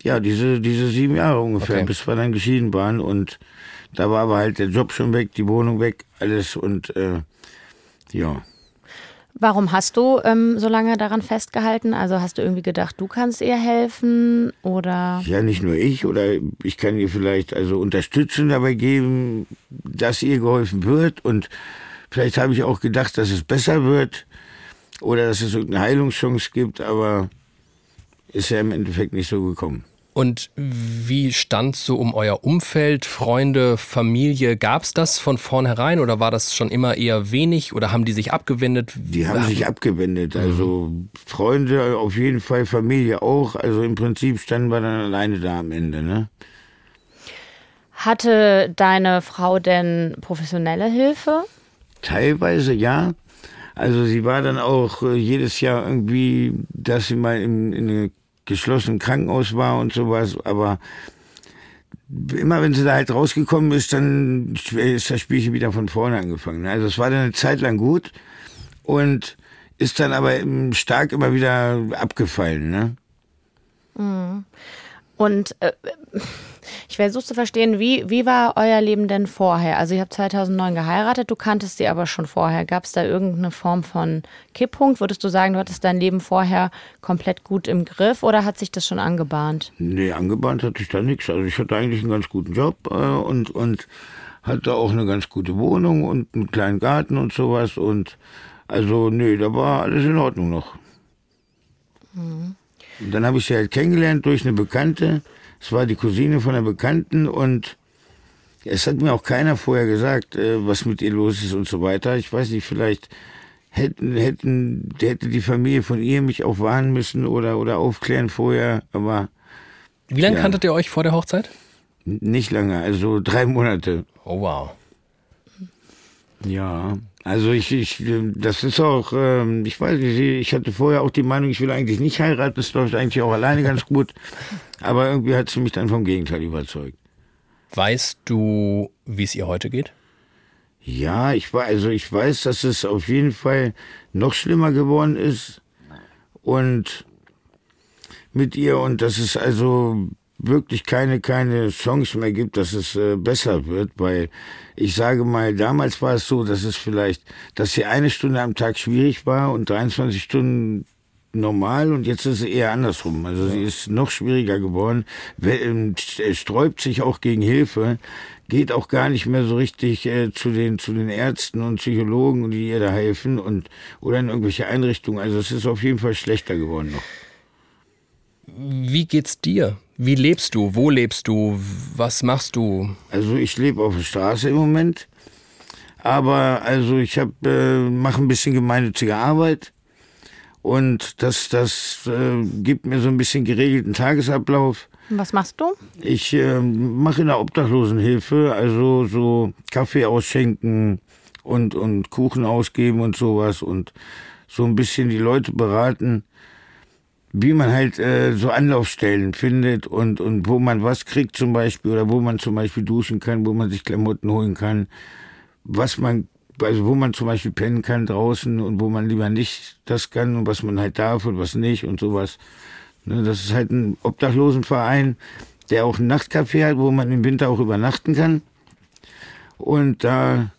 S9: Ja, diese, diese sieben Jahre ungefähr,
S3: Okay.
S9: bis wir dann geschieden waren und da war aber halt der Job schon weg, die Wohnung weg, alles und äh, ja.
S1: Warum hast du ähm, so lange daran festgehalten? Also hast du irgendwie gedacht, du kannst ihr helfen oder?
S9: Ja, nicht nur ich oder ich kann ihr vielleicht also Unterstützung dabei geben, dass ihr geholfen wird und vielleicht habe ich auch gedacht, dass es besser wird oder dass es irgendeine Heilungschance gibt, aber ist ja im Endeffekt nicht so gekommen.
S3: Und wie stand so um euer Umfeld, Freunde, Familie? Gab es das von vornherein oder war das schon immer eher wenig oder haben die sich abgewendet?
S9: Die haben sich abgewendet. Also Freunde auf jeden Fall, Familie auch. Also im Prinzip standen wir dann alleine da am Ende. Ne?
S1: Hatte deine Frau denn professionelle Hilfe?
S9: Teilweise ja. Also sie war dann auch äh, jedes Jahr irgendwie, dass sie mal in, in einem geschlossenen Krankenhaus war und sowas. Aber immer wenn sie da halt rausgekommen ist, dann ist das Spielchen wieder von vorne angefangen. Also es war dann eine Zeit lang gut und ist dann aber stark immer wieder abgefallen. Ne?
S1: Und äh, ich versuche zu verstehen, wie, wie war euer Leben denn vorher? Also ihr habt 2009 geheiratet, du kanntest sie aber schon vorher. Gab es da irgendeine Form von Kipppunkt? Würdest du sagen, du hattest dein Leben vorher komplett gut im Griff oder hat sich das schon angebahnt?
S9: Nee, angebahnt hatte ich da nichts. Also ich hatte eigentlich einen ganz guten Job äh, und, und hatte auch eine ganz gute Wohnung und einen kleinen Garten und sowas. Und also, nee, da war alles in Ordnung noch. Und dann habe ich sie halt kennengelernt durch eine Bekannte. Es war die Cousine von einer Bekannten und es hat mir auch keiner vorher gesagt, äh, was mit ihr los ist und so weiter. Ich weiß nicht, vielleicht hätten, hätten, hätte die Familie von ihr mich auch warnen müssen oder, oder aufklären vorher, aber
S3: Wie lange
S9: Ja.
S3: kanntet ihr euch vor der Hochzeit?
S9: nicht lange, also drei Monate.
S3: Oh wow.
S9: Ja, also ich, ich, äh, das ist auch, ähm, ich weiß nicht, ich hatte vorher auch die Meinung, ich will eigentlich nicht heiraten, das läuft eigentlich auch alleine ganz gut, aber irgendwie hat sie mich dann vom Gegenteil überzeugt.
S3: Weißt du, wie es ihr heute geht?
S9: Ja, ich war, also ich weiß, dass es auf jeden Fall noch schlimmer geworden ist und mit ihr und dass es also wirklich keine keine Chance mehr gibt, dass es äh, besser wird, weil ich sage mal, damals war es so, dass es vielleicht, dass sie eine Stunde am Tag schwierig war und 23 Stunden normal und jetzt ist es eher andersrum. Also sie ist noch schwieriger geworden, ähm, st- sträubt sich auch gegen Hilfe, geht auch gar nicht mehr so richtig äh, zu den zu den Ärzten und Psychologen, die ihr da helfen und oder in irgendwelche Einrichtungen. Also es ist auf jeden Fall schlechter geworden noch.
S3: Wie geht's dir? Wie lebst du? Wo lebst du? Was machst du?
S9: Also ich lebe auf der Straße im Moment, aber also ich habe äh, mache ein bisschen gemeinnützige Arbeit und das das äh, gibt mir so ein bisschen geregelten Tagesablauf.
S1: Was machst du?
S9: Ich äh, mache in der Obdachlosenhilfe, also so Kaffee ausschenken und und Kuchen ausgeben und sowas und so ein bisschen die Leute beraten, wie man halt äh, so Anlaufstellen findet und und wo man was kriegt zum Beispiel oder wo man zum Beispiel duschen kann, wo man sich Klamotten holen kann, was man also wo man zum Beispiel pennen kann draußen und wo man lieber nicht das kann und was man halt darf und was nicht und sowas. Ne, das ist halt ein Obdachlosenverein, der auch ein Nachtcafé hat, wo man im Winter auch übernachten kann. Und da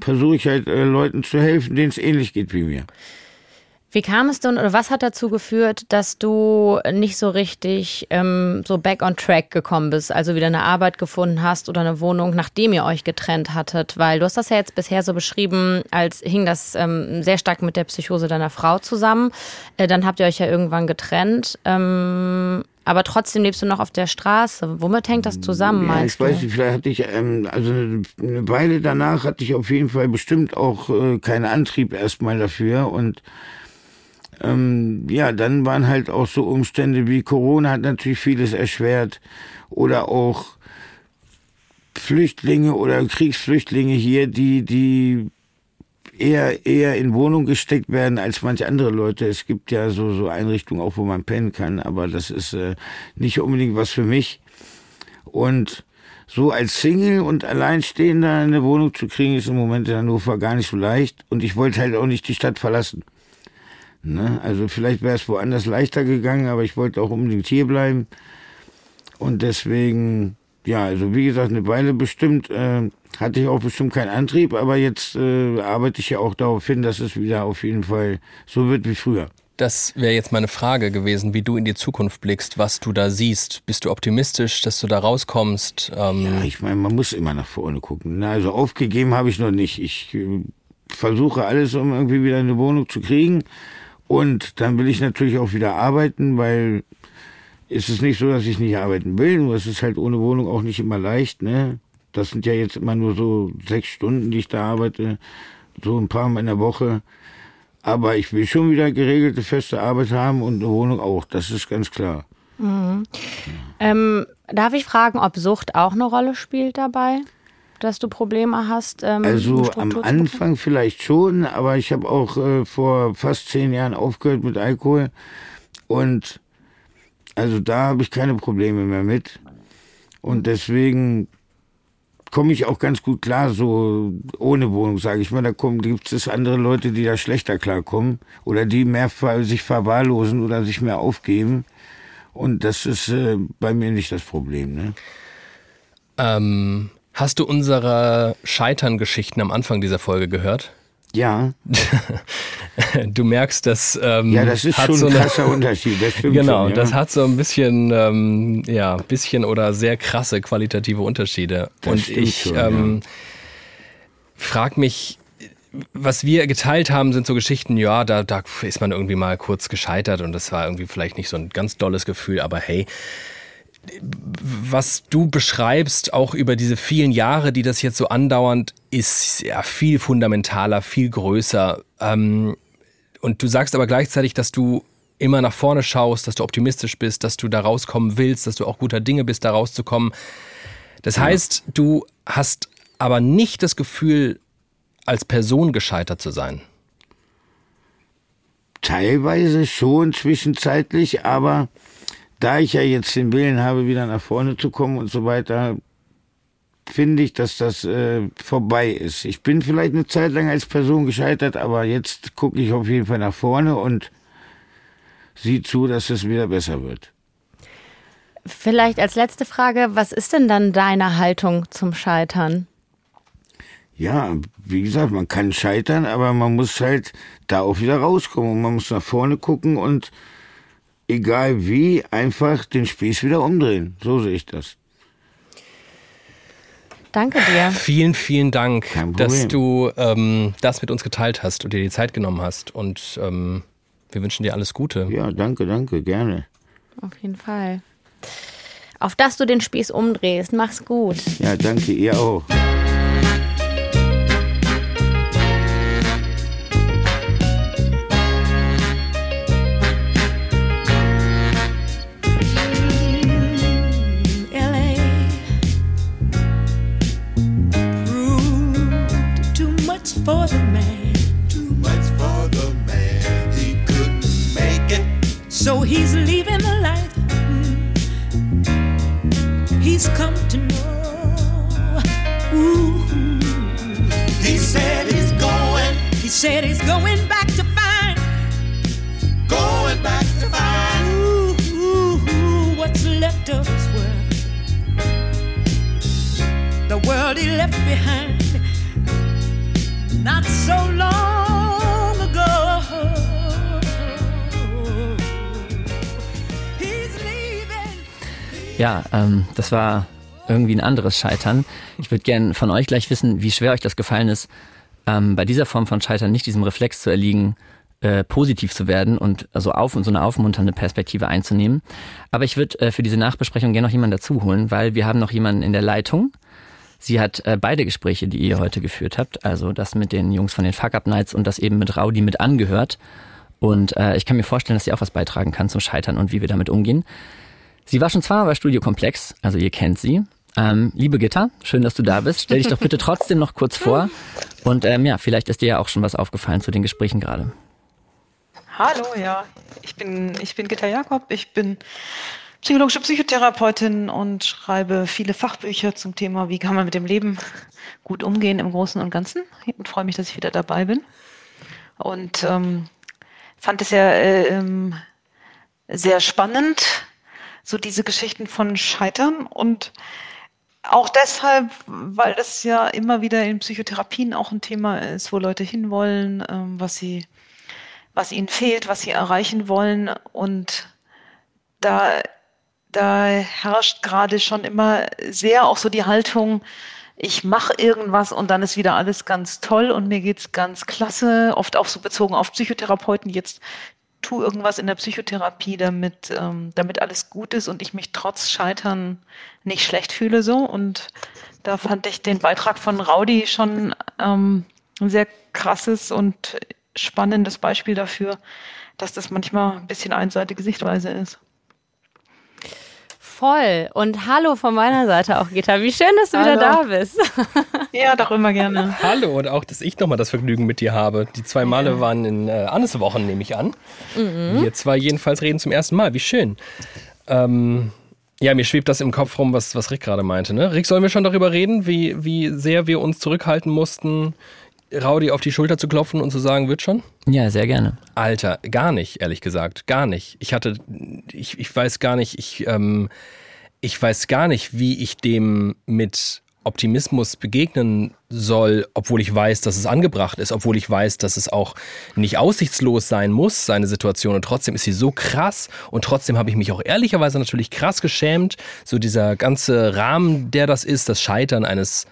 S9: versuche ich halt äh, Leuten zu helfen, denen es ähnlich geht wie mir.
S1: Wie kam es denn oder was hat dazu geführt, dass du nicht so richtig ähm, so back on track gekommen bist, also wieder eine Arbeit gefunden hast oder eine Wohnung, nachdem ihr euch getrennt hattet? Weil du hast das ja jetzt bisher so beschrieben, als hing das ähm, sehr stark mit der Psychose deiner Frau zusammen. Äh, dann habt ihr euch ja irgendwann getrennt. Ähm, aber trotzdem lebst du noch auf der Straße. Womit hängt das zusammen,
S9: Ja,
S1: meinst
S9: ich weiß
S1: du?
S9: nicht, vielleicht hatte ich, ähm, also eine, eine Weile danach hatte ich auf jeden Fall bestimmt auch äh, keinen Antrieb erstmal dafür und ähm, ja, dann waren halt auch so Umstände wie Corona hat natürlich vieles erschwert oder auch Flüchtlinge oder Kriegsflüchtlinge hier, die, die eher, eher in Wohnung gesteckt werden als manche andere Leute. Es gibt ja so, so Einrichtungen auch, wo man pennen kann, aber das ist äh, nicht unbedingt was für mich. Und so als Single und Alleinstehender eine Wohnung zu kriegen, ist im Moment in Hannover gar nicht so leicht. Und ich wollte halt auch nicht die Stadt verlassen. Ne? Also vielleicht wäre es woanders leichter gegangen, aber ich wollte auch unbedingt hier bleiben. Und deswegen, ja, also wie gesagt, eine Weile bestimmt äh, hatte ich auch bestimmt keinen Antrieb, aber jetzt äh, arbeite ich ja auch darauf hin, dass es wieder auf jeden Fall so wird wie früher.
S3: Das wäre jetzt meine Frage gewesen, wie du in die Zukunft blickst, was du da siehst. Bist du optimistisch, dass du da rauskommst? Ähm,
S9: Ja, ich meine, man muss immer nach vorne gucken. Ne? Also aufgegeben habe ich noch nicht. Ich äh, versuche alles, um irgendwie wieder eine Wohnung zu kriegen. Und dann will ich natürlich auch wieder arbeiten, weil es ist nicht so, dass ich nicht arbeiten will, nur es ist halt ohne Wohnung auch nicht immer leicht. Ne? Das sind ja jetzt immer nur so sechs Stunden, die ich da arbeite, so ein paar Mal in der Woche. Aber ich will schon wieder geregelte, feste Arbeit haben und eine Wohnung auch, das ist ganz klar.
S1: Ähm, darf ich fragen, ob Sucht auch eine Rolle spielt dabei? Dass du Probleme hast? Ähm,
S9: Also am? Anfang vielleicht schon, aber ich habe auch äh, vor fast zehn Jahren aufgehört mit Alkohol und also da habe ich keine Probleme mehr mit und deswegen komme ich auch ganz gut klar so ohne Wohnung, sage ich mal. Da kommen, gibt es andere Leute, die da schlechter klarkommen oder die mehr ver sich verwahrlosen oder sich mehr aufgeben. Und das ist äh, bei mir nicht das Problem. Ne?
S3: Ähm, hast du unsere Scheitern-Geschichten am Anfang dieser Folge gehört?
S9: Ja.
S3: du merkst, dass. Ähm,
S9: ja, das ist
S3: hat
S9: schon
S3: so
S9: ein krasser Unterschied. Das
S3: Genau,
S9: schon, ja.
S3: das hat so ein bisschen, ähm, ja, bisschen oder sehr krasse qualitative Unterschiede.
S9: Das
S3: Und ich
S9: schon,
S3: ähm, frag mich, was wir geteilt haben, sind so Geschichten, ja, da, da ist man irgendwie mal kurz gescheitert und das war irgendwie vielleicht nicht so ein ganz dolles Gefühl, aber hey, was du beschreibst, auch über diese vielen Jahre, die das jetzt so andauernd, ist ja viel fundamentaler, viel größer. Ähm, und du sagst aber gleichzeitig, dass du immer nach vorne schaust, dass du optimistisch bist, dass du da rauskommen willst, dass du auch guter Dinge bist, da rauszukommen. Das heißt, du hast aber nicht das Gefühl, als Person gescheitert zu sein.
S9: Teilweise schon zwischenzeitlich, aber da ich ja jetzt den Willen habe, wieder nach vorne zu kommen und so weiter, finde ich, dass das äh, vorbei ist. Ich bin vielleicht eine Zeit lang als Person gescheitert, aber jetzt gucke ich auf jeden Fall nach vorne und sieh zu, dass es wieder besser wird.
S1: Vielleicht als letzte Frage, was ist denn dann deine Haltung zum Scheitern?
S9: Ja, wie gesagt, man kann scheitern, aber man muss halt da auch wieder rauskommen und man muss nach vorne gucken und egal wie, einfach den Spieß wieder umdrehen. So sehe ich das.
S1: Danke dir.
S3: Vielen, vielen Dank, dass du ähm, das mit uns geteilt hast und dir die Zeit genommen hast. Und ähm, wir wünschen dir alles Gute.
S9: Ja, danke, danke, gerne.
S1: Auf jeden Fall. Auf dass du den Spieß umdrehst. Mach's gut.
S9: Ja, danke, ihr auch.
S10: For the man.
S5: Too much for the man, he couldn't make it.
S10: So he's leaving the life mm, he's come to know. Ooh.
S5: He said he's going,
S10: He said he's going back to find
S5: going back to find.
S10: ooh, ooh, ooh, what's left of his world. The world he left behind not so long ago. He's leaving.
S2: Ja, ähm, das war irgendwie ein anderes Scheitern. Ich würde gerne von euch gleich wissen, wie schwer euch das gefallen ist, ähm, bei dieser Form von Scheitern nicht diesem Reflex zu erliegen, äh, positiv zu werden und also auf und so eine aufmunternde Perspektive einzunehmen. Aber ich würde äh, für diese Nachbesprechung gerne noch jemanden dazu holen, weil wir haben noch jemanden in der Leitung. Sie hat äh, beide Gespräche, die ihr heute geführt habt, also das mit den Jungs von den Fuck Up Nights und das eben mit Raudi mit angehört. Und äh, ich kann mir vorstellen, dass sie auch was beitragen kann zum Scheitern und wie wir damit umgehen. Sie war schon zweimal bei Studio Komplex, also ihr kennt sie. Ähm, liebe Gitta, schön, dass du da bist. Stell dich doch bitte trotzdem noch kurz vor. Und ähm, ja, vielleicht ist dir ja auch schon was aufgefallen zu den Gesprächen gerade.
S11: Hallo, ja, ich bin, ich bin Gitta Jakob, ich bin psychologische Psychotherapeutin und schreibe viele Fachbücher zum Thema, wie kann man mit dem Leben gut umgehen im Großen und Ganzen und freue mich, dass ich wieder dabei bin. Und ähm, fand es ja äh, ähm, sehr spannend, so diese Geschichten von Scheitern und auch deshalb, weil das ja immer wieder in Psychotherapien auch ein Thema ist, wo Leute hinwollen, ähm, was sie was ihnen fehlt, was sie erreichen wollen. Und da, da herrscht gerade schon immer sehr auch so die Haltung, ich mache irgendwas und dann ist wieder alles ganz toll und mir geht's ganz klasse, oft auch so bezogen auf Psychotherapeuten, jetzt tu irgendwas in der Psychotherapie, damit, ähm, damit alles gut ist und ich mich trotz Scheitern nicht schlecht fühle so. Und da fand ich den Beitrag von Raudi schon ähm, ein sehr krasses und spannendes Beispiel dafür, dass das manchmal ein bisschen einseitige Sichtweise ist.
S1: Voll. Und hallo von meiner Seite auch, Gitta. Wie schön, dass du wieder da
S11: Hallo.
S1: bist.
S11: Ja, doch immer gerne.
S3: Hallo und auch, dass ich nochmal das Vergnügen mit dir habe. Die zwei Male waren in äh, Annes Wochen, nehme ich an. Wir zwei jedenfalls reden zum ersten Mal. Wie schön. Ähm, ja, mir schwebt das im Kopf rum, was, was Rick gerade meinte. Ne? Rick, sollen wir schon darüber reden, wie, wie sehr wir uns zurückhalten mussten Raudi auf die Schulter zu klopfen und zu sagen, wird schon?
S2: Ja, sehr gerne.
S3: Alter, gar nicht, ehrlich gesagt. Gar nicht. Ich hatte, ich, ich weiß gar nicht, ich, ähm, ich weiß gar nicht, wie ich dem mit Optimismus begegnen soll, obwohl ich weiß, dass es angebracht ist, obwohl ich weiß, dass es auch nicht aussichtslos sein muss, seine Situation. Und trotzdem ist sie so krass und trotzdem habe ich mich auch ehrlicherweise natürlich krass geschämt. So dieser ganze Rahmen, der das ist, das Scheitern eines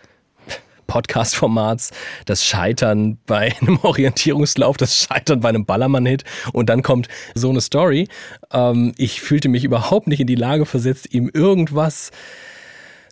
S3: Podcast-Formats, das Scheitern bei einem Orientierungslauf, das Scheitern bei einem Ballermann-Hit und dann kommt so eine Story. Ähm, ich fühlte mich überhaupt nicht in die Lage versetzt, ihm irgendwas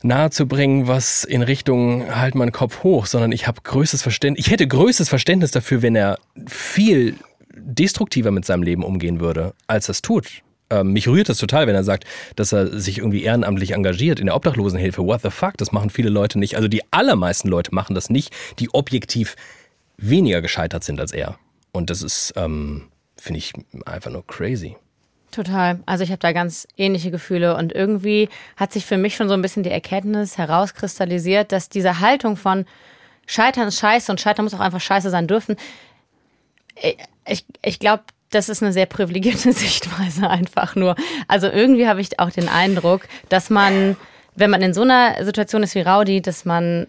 S3: nahezubringen, was in Richtung halt meinen Kopf hoch, sondern ich habe größtes Verständnis, ich hätte größtes Verständnis dafür, wenn er viel destruktiver mit seinem Leben umgehen würde, als das tut. Ähm, mich rührt das total, wenn er sagt, dass er sich irgendwie ehrenamtlich engagiert in der Obdachlosenhilfe. What the fuck? Das machen viele Leute nicht. Also die allermeisten Leute machen das nicht, die objektiv weniger gescheitert sind als er. Und das ist, ähm, finde ich, einfach nur crazy.
S1: Total. Also ich habe da ganz ähnliche Gefühle und irgendwie hat sich für mich schon so ein bisschen die Erkenntnis herauskristallisiert, dass diese Haltung von Scheitern ist scheiße und Scheitern muss auch einfach scheiße sein dürfen. Ich, ich glaube, das ist eine sehr privilegierte Sichtweise einfach nur. Also irgendwie habe ich auch den Eindruck, dass man, wenn man in so einer Situation ist wie Raudi, dass man,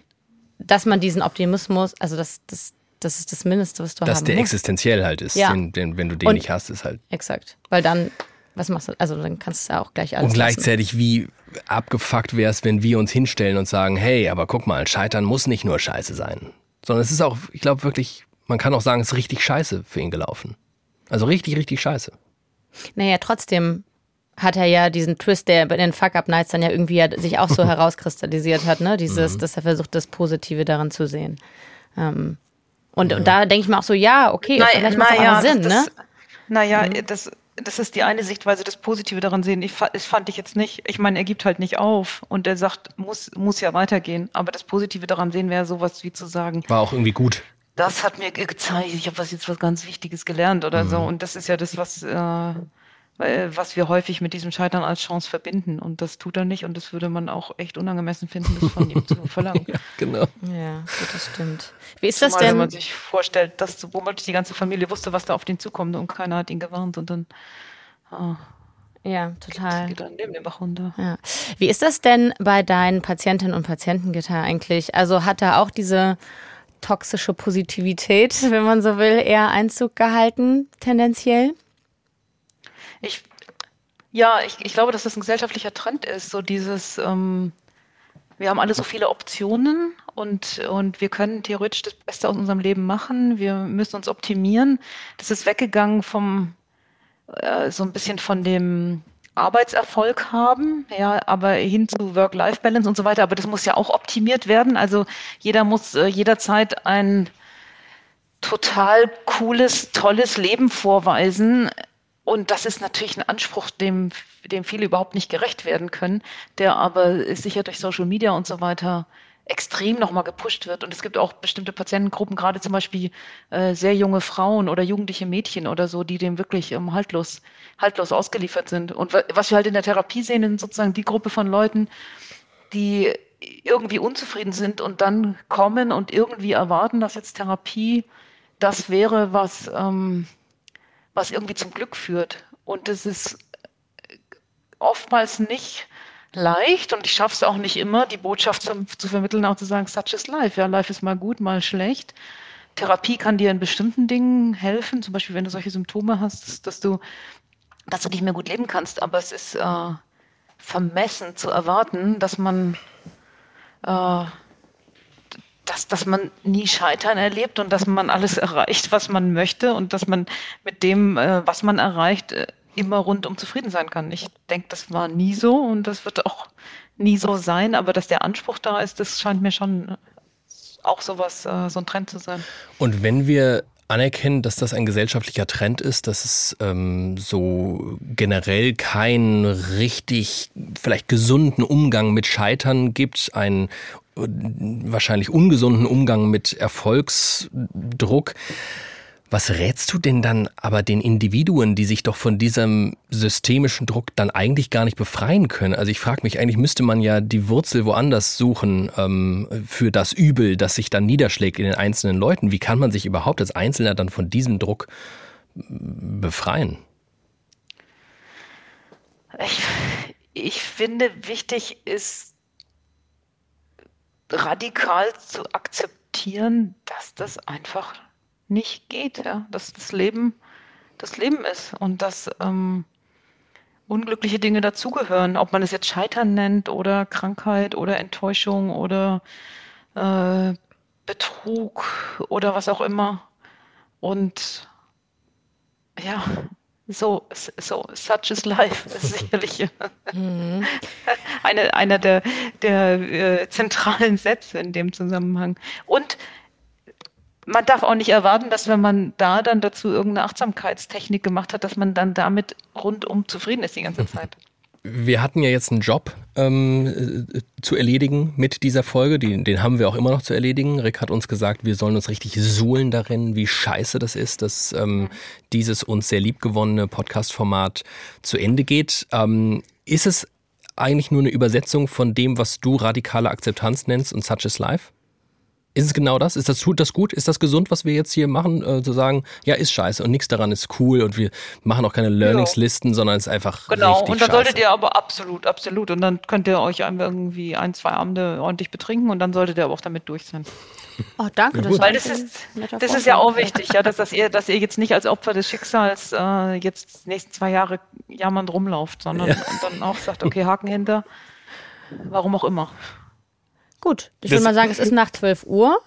S1: dass man diesen Optimismus, also das, das, das ist das Mindeste, was du
S3: Dass
S1: haben
S3: der
S1: musst.
S3: existenziell halt ist.
S1: Ja.
S3: Den, den, wenn du den
S1: Und-
S3: nicht hast, ist halt.
S1: Exakt. Weil dann, was machst du? Also dann kannst du ja auch gleich alles
S3: Und
S1: lassen.
S3: gleichzeitig, wie abgefuckt wäre es, wenn wir uns hinstellen und sagen, hey, aber guck mal, Scheitern muss nicht nur scheiße sein. Sondern es ist auch, ich glaube wirklich, man kann auch sagen, es ist richtig scheiße für ihn gelaufen. Also richtig, richtig scheiße.
S1: Naja, trotzdem hat er ja diesen Twist, der bei den Fuck-Up-Nights dann ja irgendwie ja sich auch so herauskristallisiert hat, ne? Dieses,
S3: Mhm.
S1: dass er versucht, das Positive daran zu sehen. Ähm, und, und da denke ich mir auch so, ja, okay,
S11: Na-
S1: vielleicht macht es auch Sinn,
S11: das,
S1: ne?
S11: Naja, das, das ist die eine Sichtweise, das Positive daran sehen. Ich, das fand ich jetzt nicht. Ich meine, er gibt halt nicht auf und er sagt, muss, muss ja weitergehen. Aber das Positive daran sehen wäre sowas wie zu sagen,
S3: War auch irgendwie gut.
S11: Das hat mir ge- gezeigt, ich habe was jetzt was ganz Wichtiges gelernt oder so. Und das ist ja das, was, äh, was wir häufig mit diesem Scheitern als Chance verbinden. Und das tut er nicht. Und das würde man auch echt unangemessen finden, das von ihm zu verlangen.
S3: Genau.
S1: Ja, gut, das stimmt. Wie ist das
S11: Zumal, wenn
S1: denn?
S11: man sich vorstellt, dass womöglich die ganze Familie wusste, was da auf den zukommt und keiner hat ihn gewarnt und dann ah,
S1: Ja, total.
S11: geht dann neben dem Bach runter.
S1: Ja. Wie ist das denn bei deinen Patientinnen und Patientengitter eigentlich? Also hat da auch diese toxische Positivität, wenn man so will, eher Einzug gehalten, tendenziell?
S11: Ich, ja, ich, ich glaube, dass das ein gesellschaftlicher Trend ist, so dieses, ähm, wir haben alle so viele Optionen und, und wir können theoretisch das Beste aus unserem Leben machen. Wir müssen uns optimieren. Das ist weggegangen vom, äh, so ein bisschen von dem Arbeitserfolg haben, ja, aber hin zu Work-Life-Balance und so weiter. Aber das muss ja auch optimiert werden. Also jeder muss äh, jederzeit ein total cooles, tolles Leben vorweisen. Und das ist natürlich ein Anspruch, dem, dem viele überhaupt nicht gerecht werden können, der aber sicher durch Social Media und so weiter extrem nochmal gepusht wird. Und es gibt auch bestimmte Patientengruppen, gerade zum Beispiel äh, sehr junge Frauen oder jugendliche Mädchen oder so, die dem wirklich ähm, haltlos, haltlos ausgeliefert sind. Und wa- was wir halt in der Therapie sehen, sind sozusagen die Gruppe von Leuten, die irgendwie unzufrieden sind und dann kommen und irgendwie erwarten, dass jetzt Therapie das wäre, was, ähm, was irgendwie zum Glück führt. Und das ist oftmals nicht leicht und ich schaffe es auch nicht immer, die Botschaft zu, zu vermitteln, auch zu sagen, such is life. Ja, life ist mal gut, mal schlecht. Therapie kann dir in bestimmten Dingen helfen, zum Beispiel wenn du solche Symptome hast, dass, du, dass du nicht mehr gut leben kannst. Aber es ist äh, vermessen zu erwarten, dass man äh, dass, dass man nie Scheitern erlebt und dass man alles erreicht, was man möchte und dass man mit dem, äh, was man erreicht, äh, immer rundum zufrieden sein kann. Ich denke, das war nie so und das wird auch nie so sein, aber dass der Anspruch da ist, das scheint mir schon auch sowas, äh, so ein Trend zu sein.
S3: Und wenn wir anerkennen, dass das ein gesellschaftlicher Trend ist, dass es ähm, so generell keinen richtig, vielleicht gesunden Umgang mit Scheitern gibt, einen äh, wahrscheinlich ungesunden Umgang mit Erfolgsdruck. Was rätst du denn dann aber den Individuen, die sich doch von diesem systemischen Druck dann eigentlich gar nicht befreien können? Also ich frage mich, eigentlich müsste man ja die Wurzel woanders suchen ähm, für das Übel, das sich dann niederschlägt in den einzelnen Leuten. Wie kann man sich überhaupt als Einzelner dann von diesem Druck mm, befreien?
S11: Ich, ich finde, wichtig ist radikal zu akzeptieren, dass das einfach nicht geht, ja, dass das Leben das Leben ist und dass ähm, unglückliche Dinge dazugehören, ob man es jetzt Scheitern nennt oder Krankheit oder Enttäuschung oder äh, Betrug oder was auch immer. Und ja, so, so, such is life ist sicherlich
S1: Mhm.
S11: eine, einer der, der äh, zentralen Sätze in dem Zusammenhang. Und man darf auch nicht erwarten, dass wenn man da dann dazu irgendeine Achtsamkeitstechnik gemacht hat, dass man dann damit rundum zufrieden ist die ganze Zeit.
S3: Wir hatten ja jetzt einen Job ähm, äh, zu erledigen mit dieser Folge. Den, den haben wir auch immer noch zu erledigen. Rick hat uns gesagt, wir sollen uns richtig suhlen darin, wie scheiße das ist, dass ähm, dieses uns sehr liebgewonnene Podcast-Format zu Ende geht. Ähm, ist es eigentlich nur eine Übersetzung von dem, was du radikale Akzeptanz nennst und Such is Life? Ist es genau das? Ist das, tut das gut? Ist das gesund, was wir jetzt hier machen? Äh, zu sagen, ja, ist scheiße und nichts daran ist cool und wir machen auch keine Learningslisten, sondern es ist einfach
S11: Genau,
S3: richtig
S11: und dann
S3: scheiße.
S11: solltet ihr aber absolut, absolut. Und dann könnt ihr euch irgendwie ein, zwei Abende ordentlich betrinken und dann solltet ihr aber auch damit durch sein.
S1: Oh, danke. Das
S11: Weil das ist, das ist ja auch wichtig, ja, dass, dass, ihr, dass ihr jetzt nicht als Opfer des Schicksals äh, jetzt die nächsten zwei Jahre jammernd rumlauft, sondern
S3: Ja.
S11: und dann auch sagt, okay, Haken hinter, warum auch immer.
S1: Gut, ich würde mal sagen, es ist nach 12 Uhr.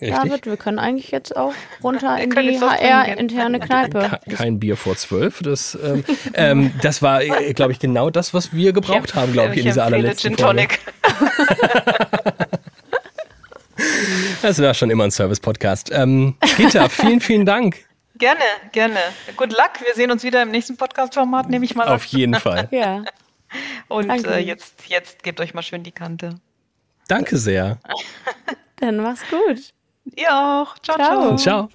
S3: Richtig.
S1: David, wir können eigentlich jetzt auch runter in die HR-interne Kneipe.
S3: Ke- Kein Bier vor zwölf. Das, ähm, ähm, das war, glaube ich, genau das, was wir gebraucht haben, glaube ich, in dieser allerletzten
S11: Gin
S3: Folge.
S11: Tonic.
S3: Das war schon immer ein Service-Podcast. Ähm, Gitta, vielen, vielen Dank.
S11: Gerne, gerne. Good luck. Wir sehen uns wieder im nächsten Podcast-Format, nehme ich mal
S3: Auf
S11: an.
S3: jeden Fall.
S1: Ja.
S11: Und äh, jetzt, jetzt gebt euch mal schön die Kante.
S3: Danke sehr.
S1: Dann mach's gut.
S11: Ihr auch. Ciao,
S1: Ciao.
S11: ciao.
S3: Ciao.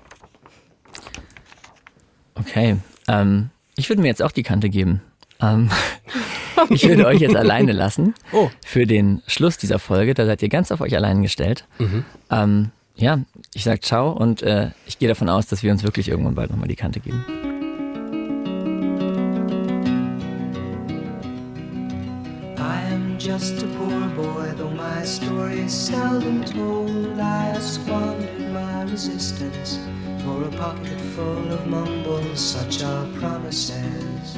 S2: Okay, ähm, ich würde mir jetzt auch die Kante geben. Ähm, ich würde euch jetzt alleine lassen
S3: Oh.
S2: für den Schluss dieser Folge. Da seid ihr ganz auf euch allein gestellt. Ähm, ja, ich sag ciao und äh, ich gehe davon aus, dass wir uns wirklich irgendwann bald nochmal die Kante geben.
S10: I am just a poor boy, seldom told. I squandered my resistance for a pocket full of mumbles, such are promises.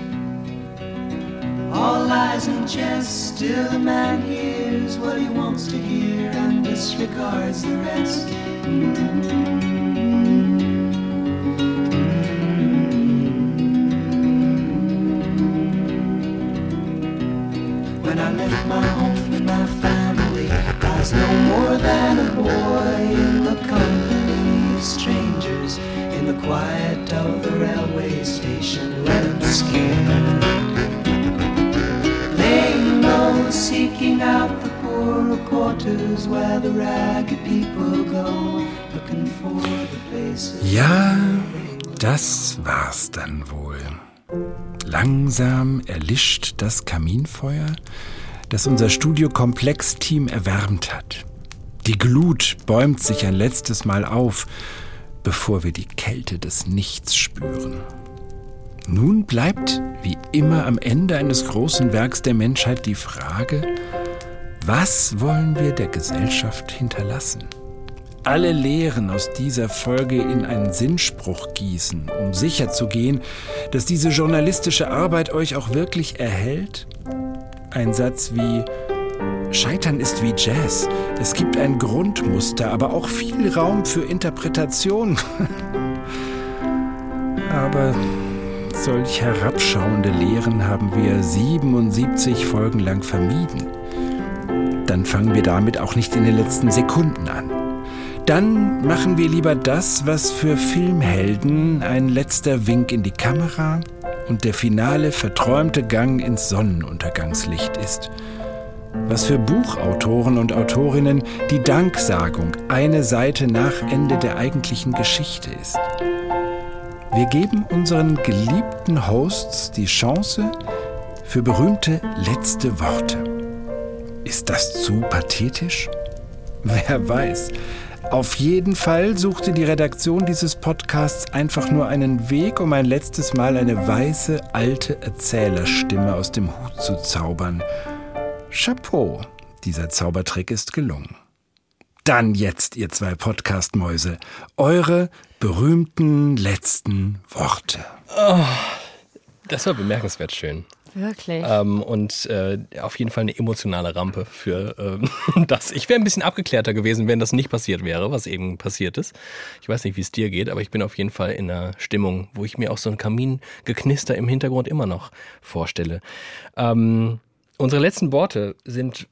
S10: All lies and jest, still a man hears what he wants to hear and disregards the rest. A boy in the company of strangers in the quiet of the railway station, led scared. Laying low, seeking out the poorer quarters where the ragged people go, looking for the places.
S12: Ja, das war's dann wohl. Langsam erlischt das Kaminfeuer, das unser Studiokomplex-Team erwärmt hat. Die Glut bäumt sich ein letztes Mal auf, bevor wir die Kälte des Nichts spüren. Nun bleibt, wie immer am Ende eines großen Werks der Menschheit, die Frage, was wollen wir der Gesellschaft hinterlassen? alle Lehren aus dieser Folge in einen Sinnspruch gießen, um sicherzugehen, dass diese journalistische Arbeit euch auch wirklich erhält? Ein Satz wie Scheitern ist wie Jazz. Es gibt ein Grundmuster, aber auch viel Raum für Interpretation. aber solch herabschauende Lehren haben wir 77 Folgen lang vermieden. Dann fangen wir damit auch nicht in den letzten Sekunden an. Dann machen wir lieber das, was für Filmhelden ein letzter Wink in die Kamera und der finale verträumte Gang ins Sonnenuntergangslicht ist. Was für Buchautoren und Autorinnen die Danksagung eine Seite nach Ende der eigentlichen Geschichte ist. Wir geben unseren geliebten Hosts die Chance für berühmte letzte Worte. Ist das zu pathetisch? Wer weiß. Auf jeden Fall suchte die Redaktion dieses Podcasts einfach nur einen Weg, um ein letztes Mal eine weiße, alte Erzählerstimme aus dem Hut zu zaubern. Chapeau, dieser Zaubertrick ist gelungen. Dann jetzt, ihr zwei Podcast-Mäuse, eure berühmten letzten Worte.
S3: Oh, das war bemerkenswert schön.
S1: Wirklich.
S3: Ähm, und äh, auf jeden Fall eine emotionale Rampe für ähm, das. Ich wäre ein bisschen abgeklärter gewesen, wenn das nicht passiert wäre, was eben passiert ist. Ich weiß nicht, wie es dir geht, aber ich bin auf jeden Fall in einer Stimmung, wo ich mir auch so ein Kamingeknister im Hintergrund immer noch vorstelle. Ähm, Unsere letzten Worte sind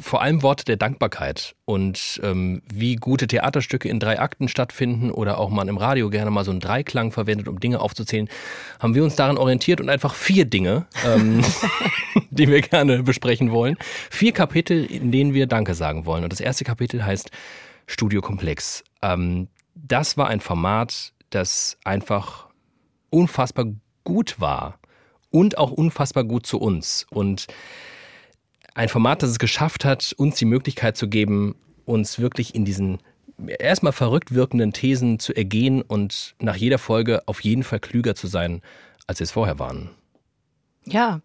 S3: vor allem Worte der Dankbarkeit und ähm, wie gute Theaterstücke in drei Akten stattfinden oder auch man im Radio gerne mal so einen Dreiklang verwendet, um Dinge aufzuzählen, haben wir uns daran orientiert und einfach vier Dinge, ähm, die wir gerne besprechen wollen. Vier Kapitel, in denen wir Danke sagen wollen. Und das erste Kapitel heißt Studio Komplex. Ähm, das war ein Format, das einfach unfassbar gut war und auch unfassbar gut zu uns. Und ein Format, das es geschafft hat, uns die Möglichkeit zu geben, uns wirklich in diesen erstmal verrückt wirkenden Thesen zu ergehen und nach jeder Folge auf jeden Fall klüger zu sein, als wir es vorher waren.
S1: Ja.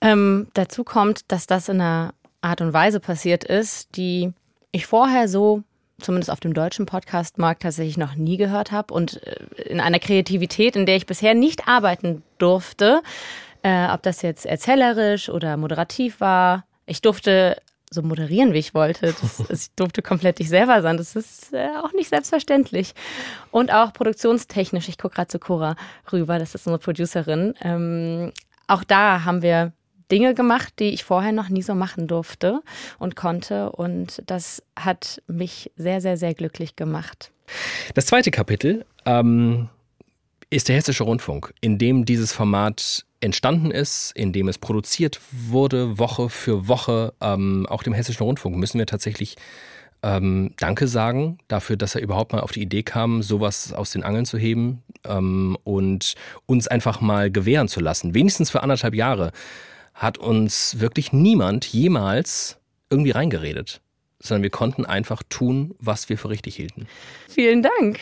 S1: Ähm, dazu kommt, dass das in einer Art und Weise passiert ist, die ich vorher so zumindest auf dem deutschen Podcastmarkt tatsächlich noch nie gehört habe und äh, in einer Kreativität, in der ich bisher nicht arbeiten durfte, äh, ob das jetzt erzählerisch oder moderativ war. Ich durfte so moderieren, wie ich wollte. Das, ich durfte komplett ich selber sein. Das ist äh, auch nicht selbstverständlich. Und auch produktionstechnisch. Ich gucke gerade zu Cora rüber, das ist unsere Producerin. Ähm, auch da haben wir Dinge gemacht, die ich vorher noch nie so machen durfte und konnte. Und das hat mich sehr, sehr, sehr glücklich gemacht.
S3: Das zweite Kapitel ähm, ist der Hessische Rundfunk, in dem dieses Format entstanden ist, in dem es produziert wurde, Woche für Woche. Ähm, auch dem Hessischen Rundfunk müssen wir tatsächlich ähm, Danke sagen dafür, dass er überhaupt mal auf die Idee kam, sowas aus den Angeln zu heben ähm, und uns einfach mal gewähren zu lassen. Wenigstens für anderthalb Jahre hat uns wirklich niemand jemals irgendwie reingeredet, sondern wir konnten einfach tun, was wir für richtig hielten.
S1: Vielen Dank.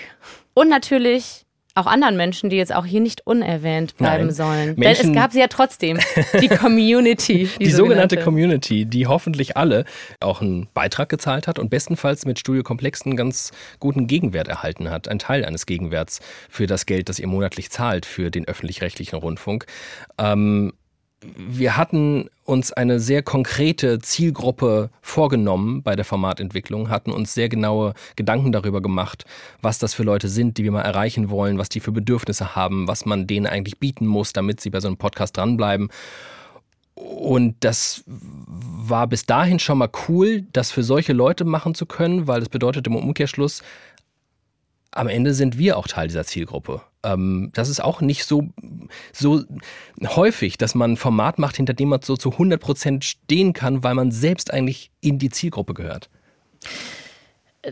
S1: Und natürlich auch anderen Menschen, die jetzt auch hier nicht unerwähnt bleiben
S3: Nein.
S1: sollen.
S3: Menschen-
S1: Denn es gab sie ja trotzdem. Die Community.
S3: Die, sogenannte Community, die hoffentlich alle auch einen Beitrag gezahlt hat und bestenfalls mit Studio Komplex einen ganz guten Gegenwert erhalten hat. Ein Teil eines Gegenwerts für das Geld, das ihr monatlich zahlt für den öffentlich-rechtlichen Rundfunk. Ähm, wir hatten uns eine sehr konkrete Zielgruppe vorgenommen bei der Formatentwicklung, hatten uns sehr genaue Gedanken darüber gemacht, was das für Leute sind, die wir mal erreichen wollen, was die für Bedürfnisse haben, was man denen eigentlich bieten muss, damit sie bei so einem Podcast dranbleiben. Und das war bis dahin schon mal cool, das für solche Leute machen zu können, weil das bedeutet im Umkehrschluss, am Ende sind wir auch Teil dieser Zielgruppe. Ähm, das ist auch nicht so, so häufig, dass man ein Format macht, hinter dem man so zu 100% stehen kann, weil man selbst eigentlich in die Zielgruppe gehört.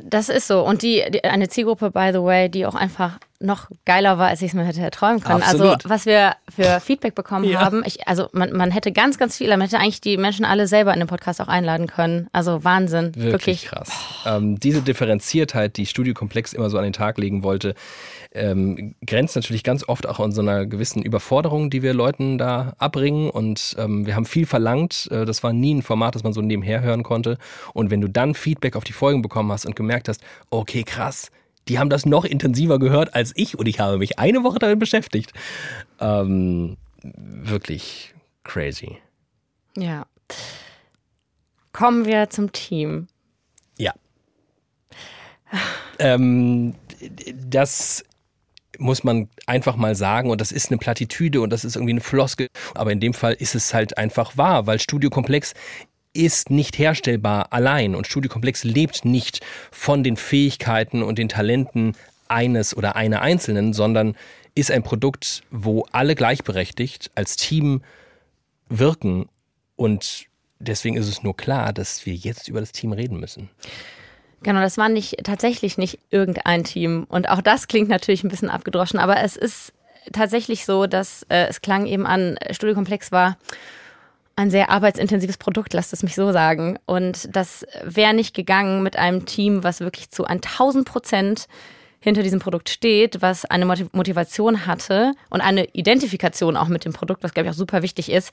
S1: Das ist so. Und die, die eine Zielgruppe, by the way, die auch einfach noch geiler war, als ich es mir hätte erträumen können.
S3: Absolut.
S1: Also was wir für Feedback bekommen
S3: Ja.
S1: haben, ich, also man, man hätte ganz, ganz viel, man hätte eigentlich die Menschen alle selber in den Podcast auch einladen können. Also Wahnsinn.
S3: Wirklich,
S1: Wirklich.
S3: krass. Ähm, diese Differenziertheit, die Studio Komplex immer so an den Tag legen wollte, ähm, grenzt natürlich ganz oft auch an so einer gewissen Überforderung, die wir Leuten da abbringen. Und ähm, wir haben viel verlangt. Äh, das war nie ein Format, das man so nebenher hören konnte. Und wenn du dann Feedback auf die Folgen bekommen hast und gemerkt hast, okay, krass, die haben das noch intensiver gehört als ich und ich habe mich eine Woche damit beschäftigt. Ähm, wirklich crazy.
S1: Ja. Kommen wir zum Team.
S3: Ja. Ähm, das muss man einfach mal sagen und das ist eine Plattitüde und das ist irgendwie eine Floskel, aber in dem Fall ist es halt einfach wahr, weil Studio Komplex ist nicht herstellbar allein und Studio Komplex lebt nicht von den Fähigkeiten und den Talenten eines oder einer Einzelnen, sondern ist ein Produkt, wo alle gleichberechtigt als Team wirken und deswegen ist es nur klar, dass wir jetzt über das Team reden müssen.
S1: Genau, das war nicht tatsächlich nicht irgendein Team. Und auch das klingt natürlich ein bisschen abgedroschen, aber es ist tatsächlich so, dass äh, es klang eben an, Studiokomplex war ein sehr arbeitsintensives Produkt, lasst es mich so sagen. Und das wäre nicht gegangen mit einem Team, was wirklich zu 1000 Prozent hinter diesem Produkt steht, was eine Motiv- Motivation hatte und eine Identifikation auch mit dem Produkt, was glaube ich auch super wichtig ist.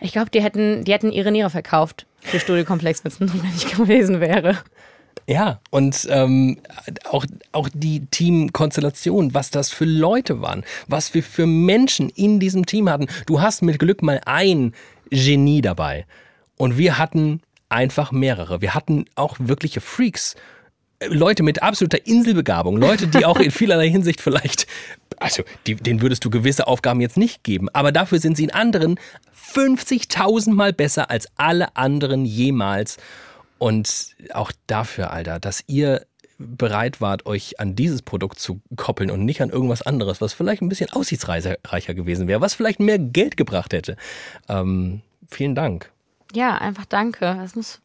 S1: Ich glaube, die hätten, die hätten ihre Niere verkauft für Studiokomplex, wenn es notwendig gewesen wäre.
S3: Ja, und ähm, auch, auch die Teamkonstellation, was das für Leute waren, was wir für Menschen in diesem Team hatten. Du hast mit Glück mal ein Genie dabei. Und wir hatten einfach mehrere. Wir hatten auch wirkliche Freaks. Äh, Leute mit absoluter Inselbegabung, Leute, die auch in vielerlei Hinsicht vielleicht, also die, denen würdest du gewisse Aufgaben jetzt nicht geben, aber dafür sind sie in anderen 50.000 Mal besser als alle anderen jemals. Und auch dafür, Alter, dass ihr bereit wart, euch an dieses Produkt zu koppeln und nicht an irgendwas anderes, was vielleicht ein bisschen aussichtsreicher gewesen wäre, was vielleicht mehr Geld gebracht hätte. Ähm, vielen Dank.
S1: Ja, einfach danke. Das, muss,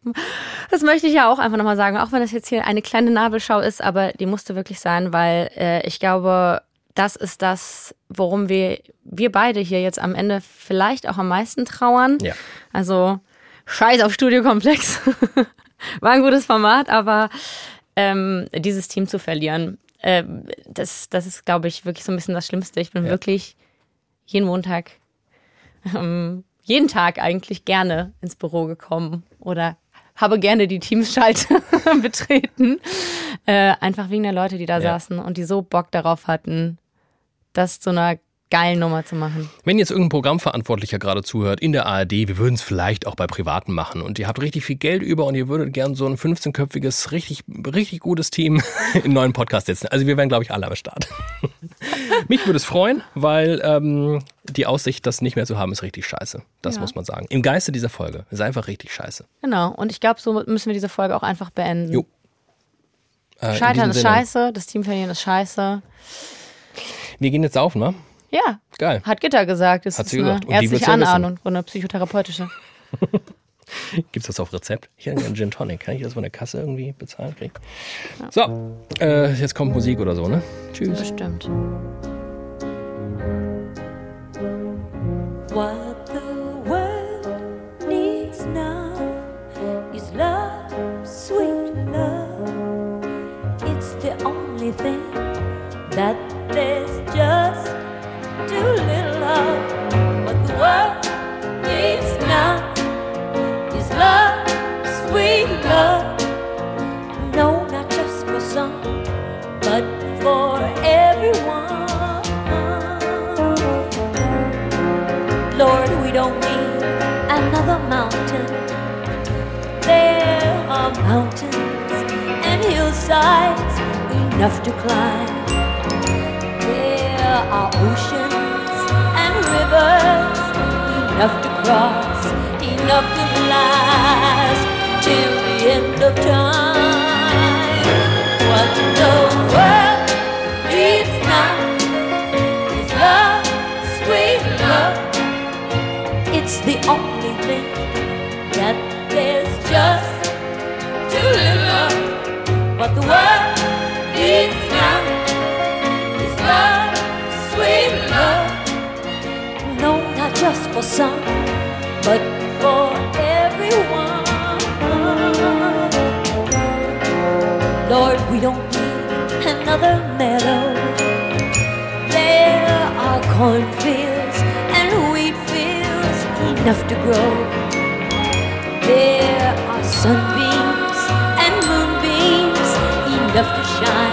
S1: das möchte ich ja auch einfach nochmal sagen, auch wenn das jetzt hier eine kleine Nabelschau ist, aber die musste wirklich sein, weil äh, ich glaube, das ist das, worum wir, wir beide hier jetzt am Ende vielleicht auch am meisten trauern.
S3: Ja.
S1: Also scheiß auf Studiokomplex. War ein gutes Format, aber ähm, dieses Team zu verlieren, ähm, das, das ist, glaube ich, wirklich so ein bisschen das Schlimmste. Ich bin
S3: Ja.
S1: wirklich jeden Montag, ähm, jeden Tag eigentlich gerne ins Büro gekommen oder habe gerne die Teamschalte betreten. Äh, einfach wegen der Leute, die da
S3: Ja.
S1: saßen und die so Bock darauf hatten, das zu einer geilen Nummer zu machen.
S3: Wenn jetzt irgendein Programmverantwortlicher gerade zuhört in der ARD, wir würden es vielleicht auch bei Privaten machen und ihr habt richtig viel Geld über und ihr würdet gern so ein 15-köpfiges, richtig, richtig gutes Team im neuen Podcast setzen. Also wir wären, glaube ich, alle am Start. Mich würde es freuen, weil ähm, die Aussicht, das nicht mehr zu haben, ist richtig scheiße. Das
S1: Ja.
S3: muss man sagen. Im Geiste dieser Folge ist einfach richtig scheiße.
S1: Genau. Und ich glaube, so müssen wir diese Folge auch einfach beenden.
S3: Jo. Äh, in
S1: Scheitern ist
S3: Sinne,
S1: scheiße, das Team verlieren ist scheiße.
S3: Wir gehen jetzt saufen, ne?
S1: Ja,
S3: Geil.
S1: hat Gitter gesagt. Das
S3: Hat
S1: ist
S3: sie
S1: eine
S3: gesagt. Und die wird's
S1: ärztliche
S3: ja wissen.
S1: Anahnung und eine psychotherapeutische.
S3: Gibt's das auf Rezept? Ich hätte gerne Gin Tonic. Kann ich das von der Kasse irgendwie bezahlen kriegen? So, äh, jetzt kommt Musik oder so, ne? Tschüss.
S1: Bestimmt.
S13: What the world needs now is love, sweet love. It's the only thing that world needs now is love, sweet love. No, not just for some, but for everyone. Lord, we don't need another mountain. There are mountains and hillsides enough to climb. There are oceans and rivers enough to cross, enough to last till the end of time. What the world needs now is love, sweet love. It's the only thing that there's just too little of. What the world needs just for some, but for everyone. Lord, we don't need another meadow. There are cornfields and wheat fields enough to grow. There are sunbeams and moonbeams enough to shine.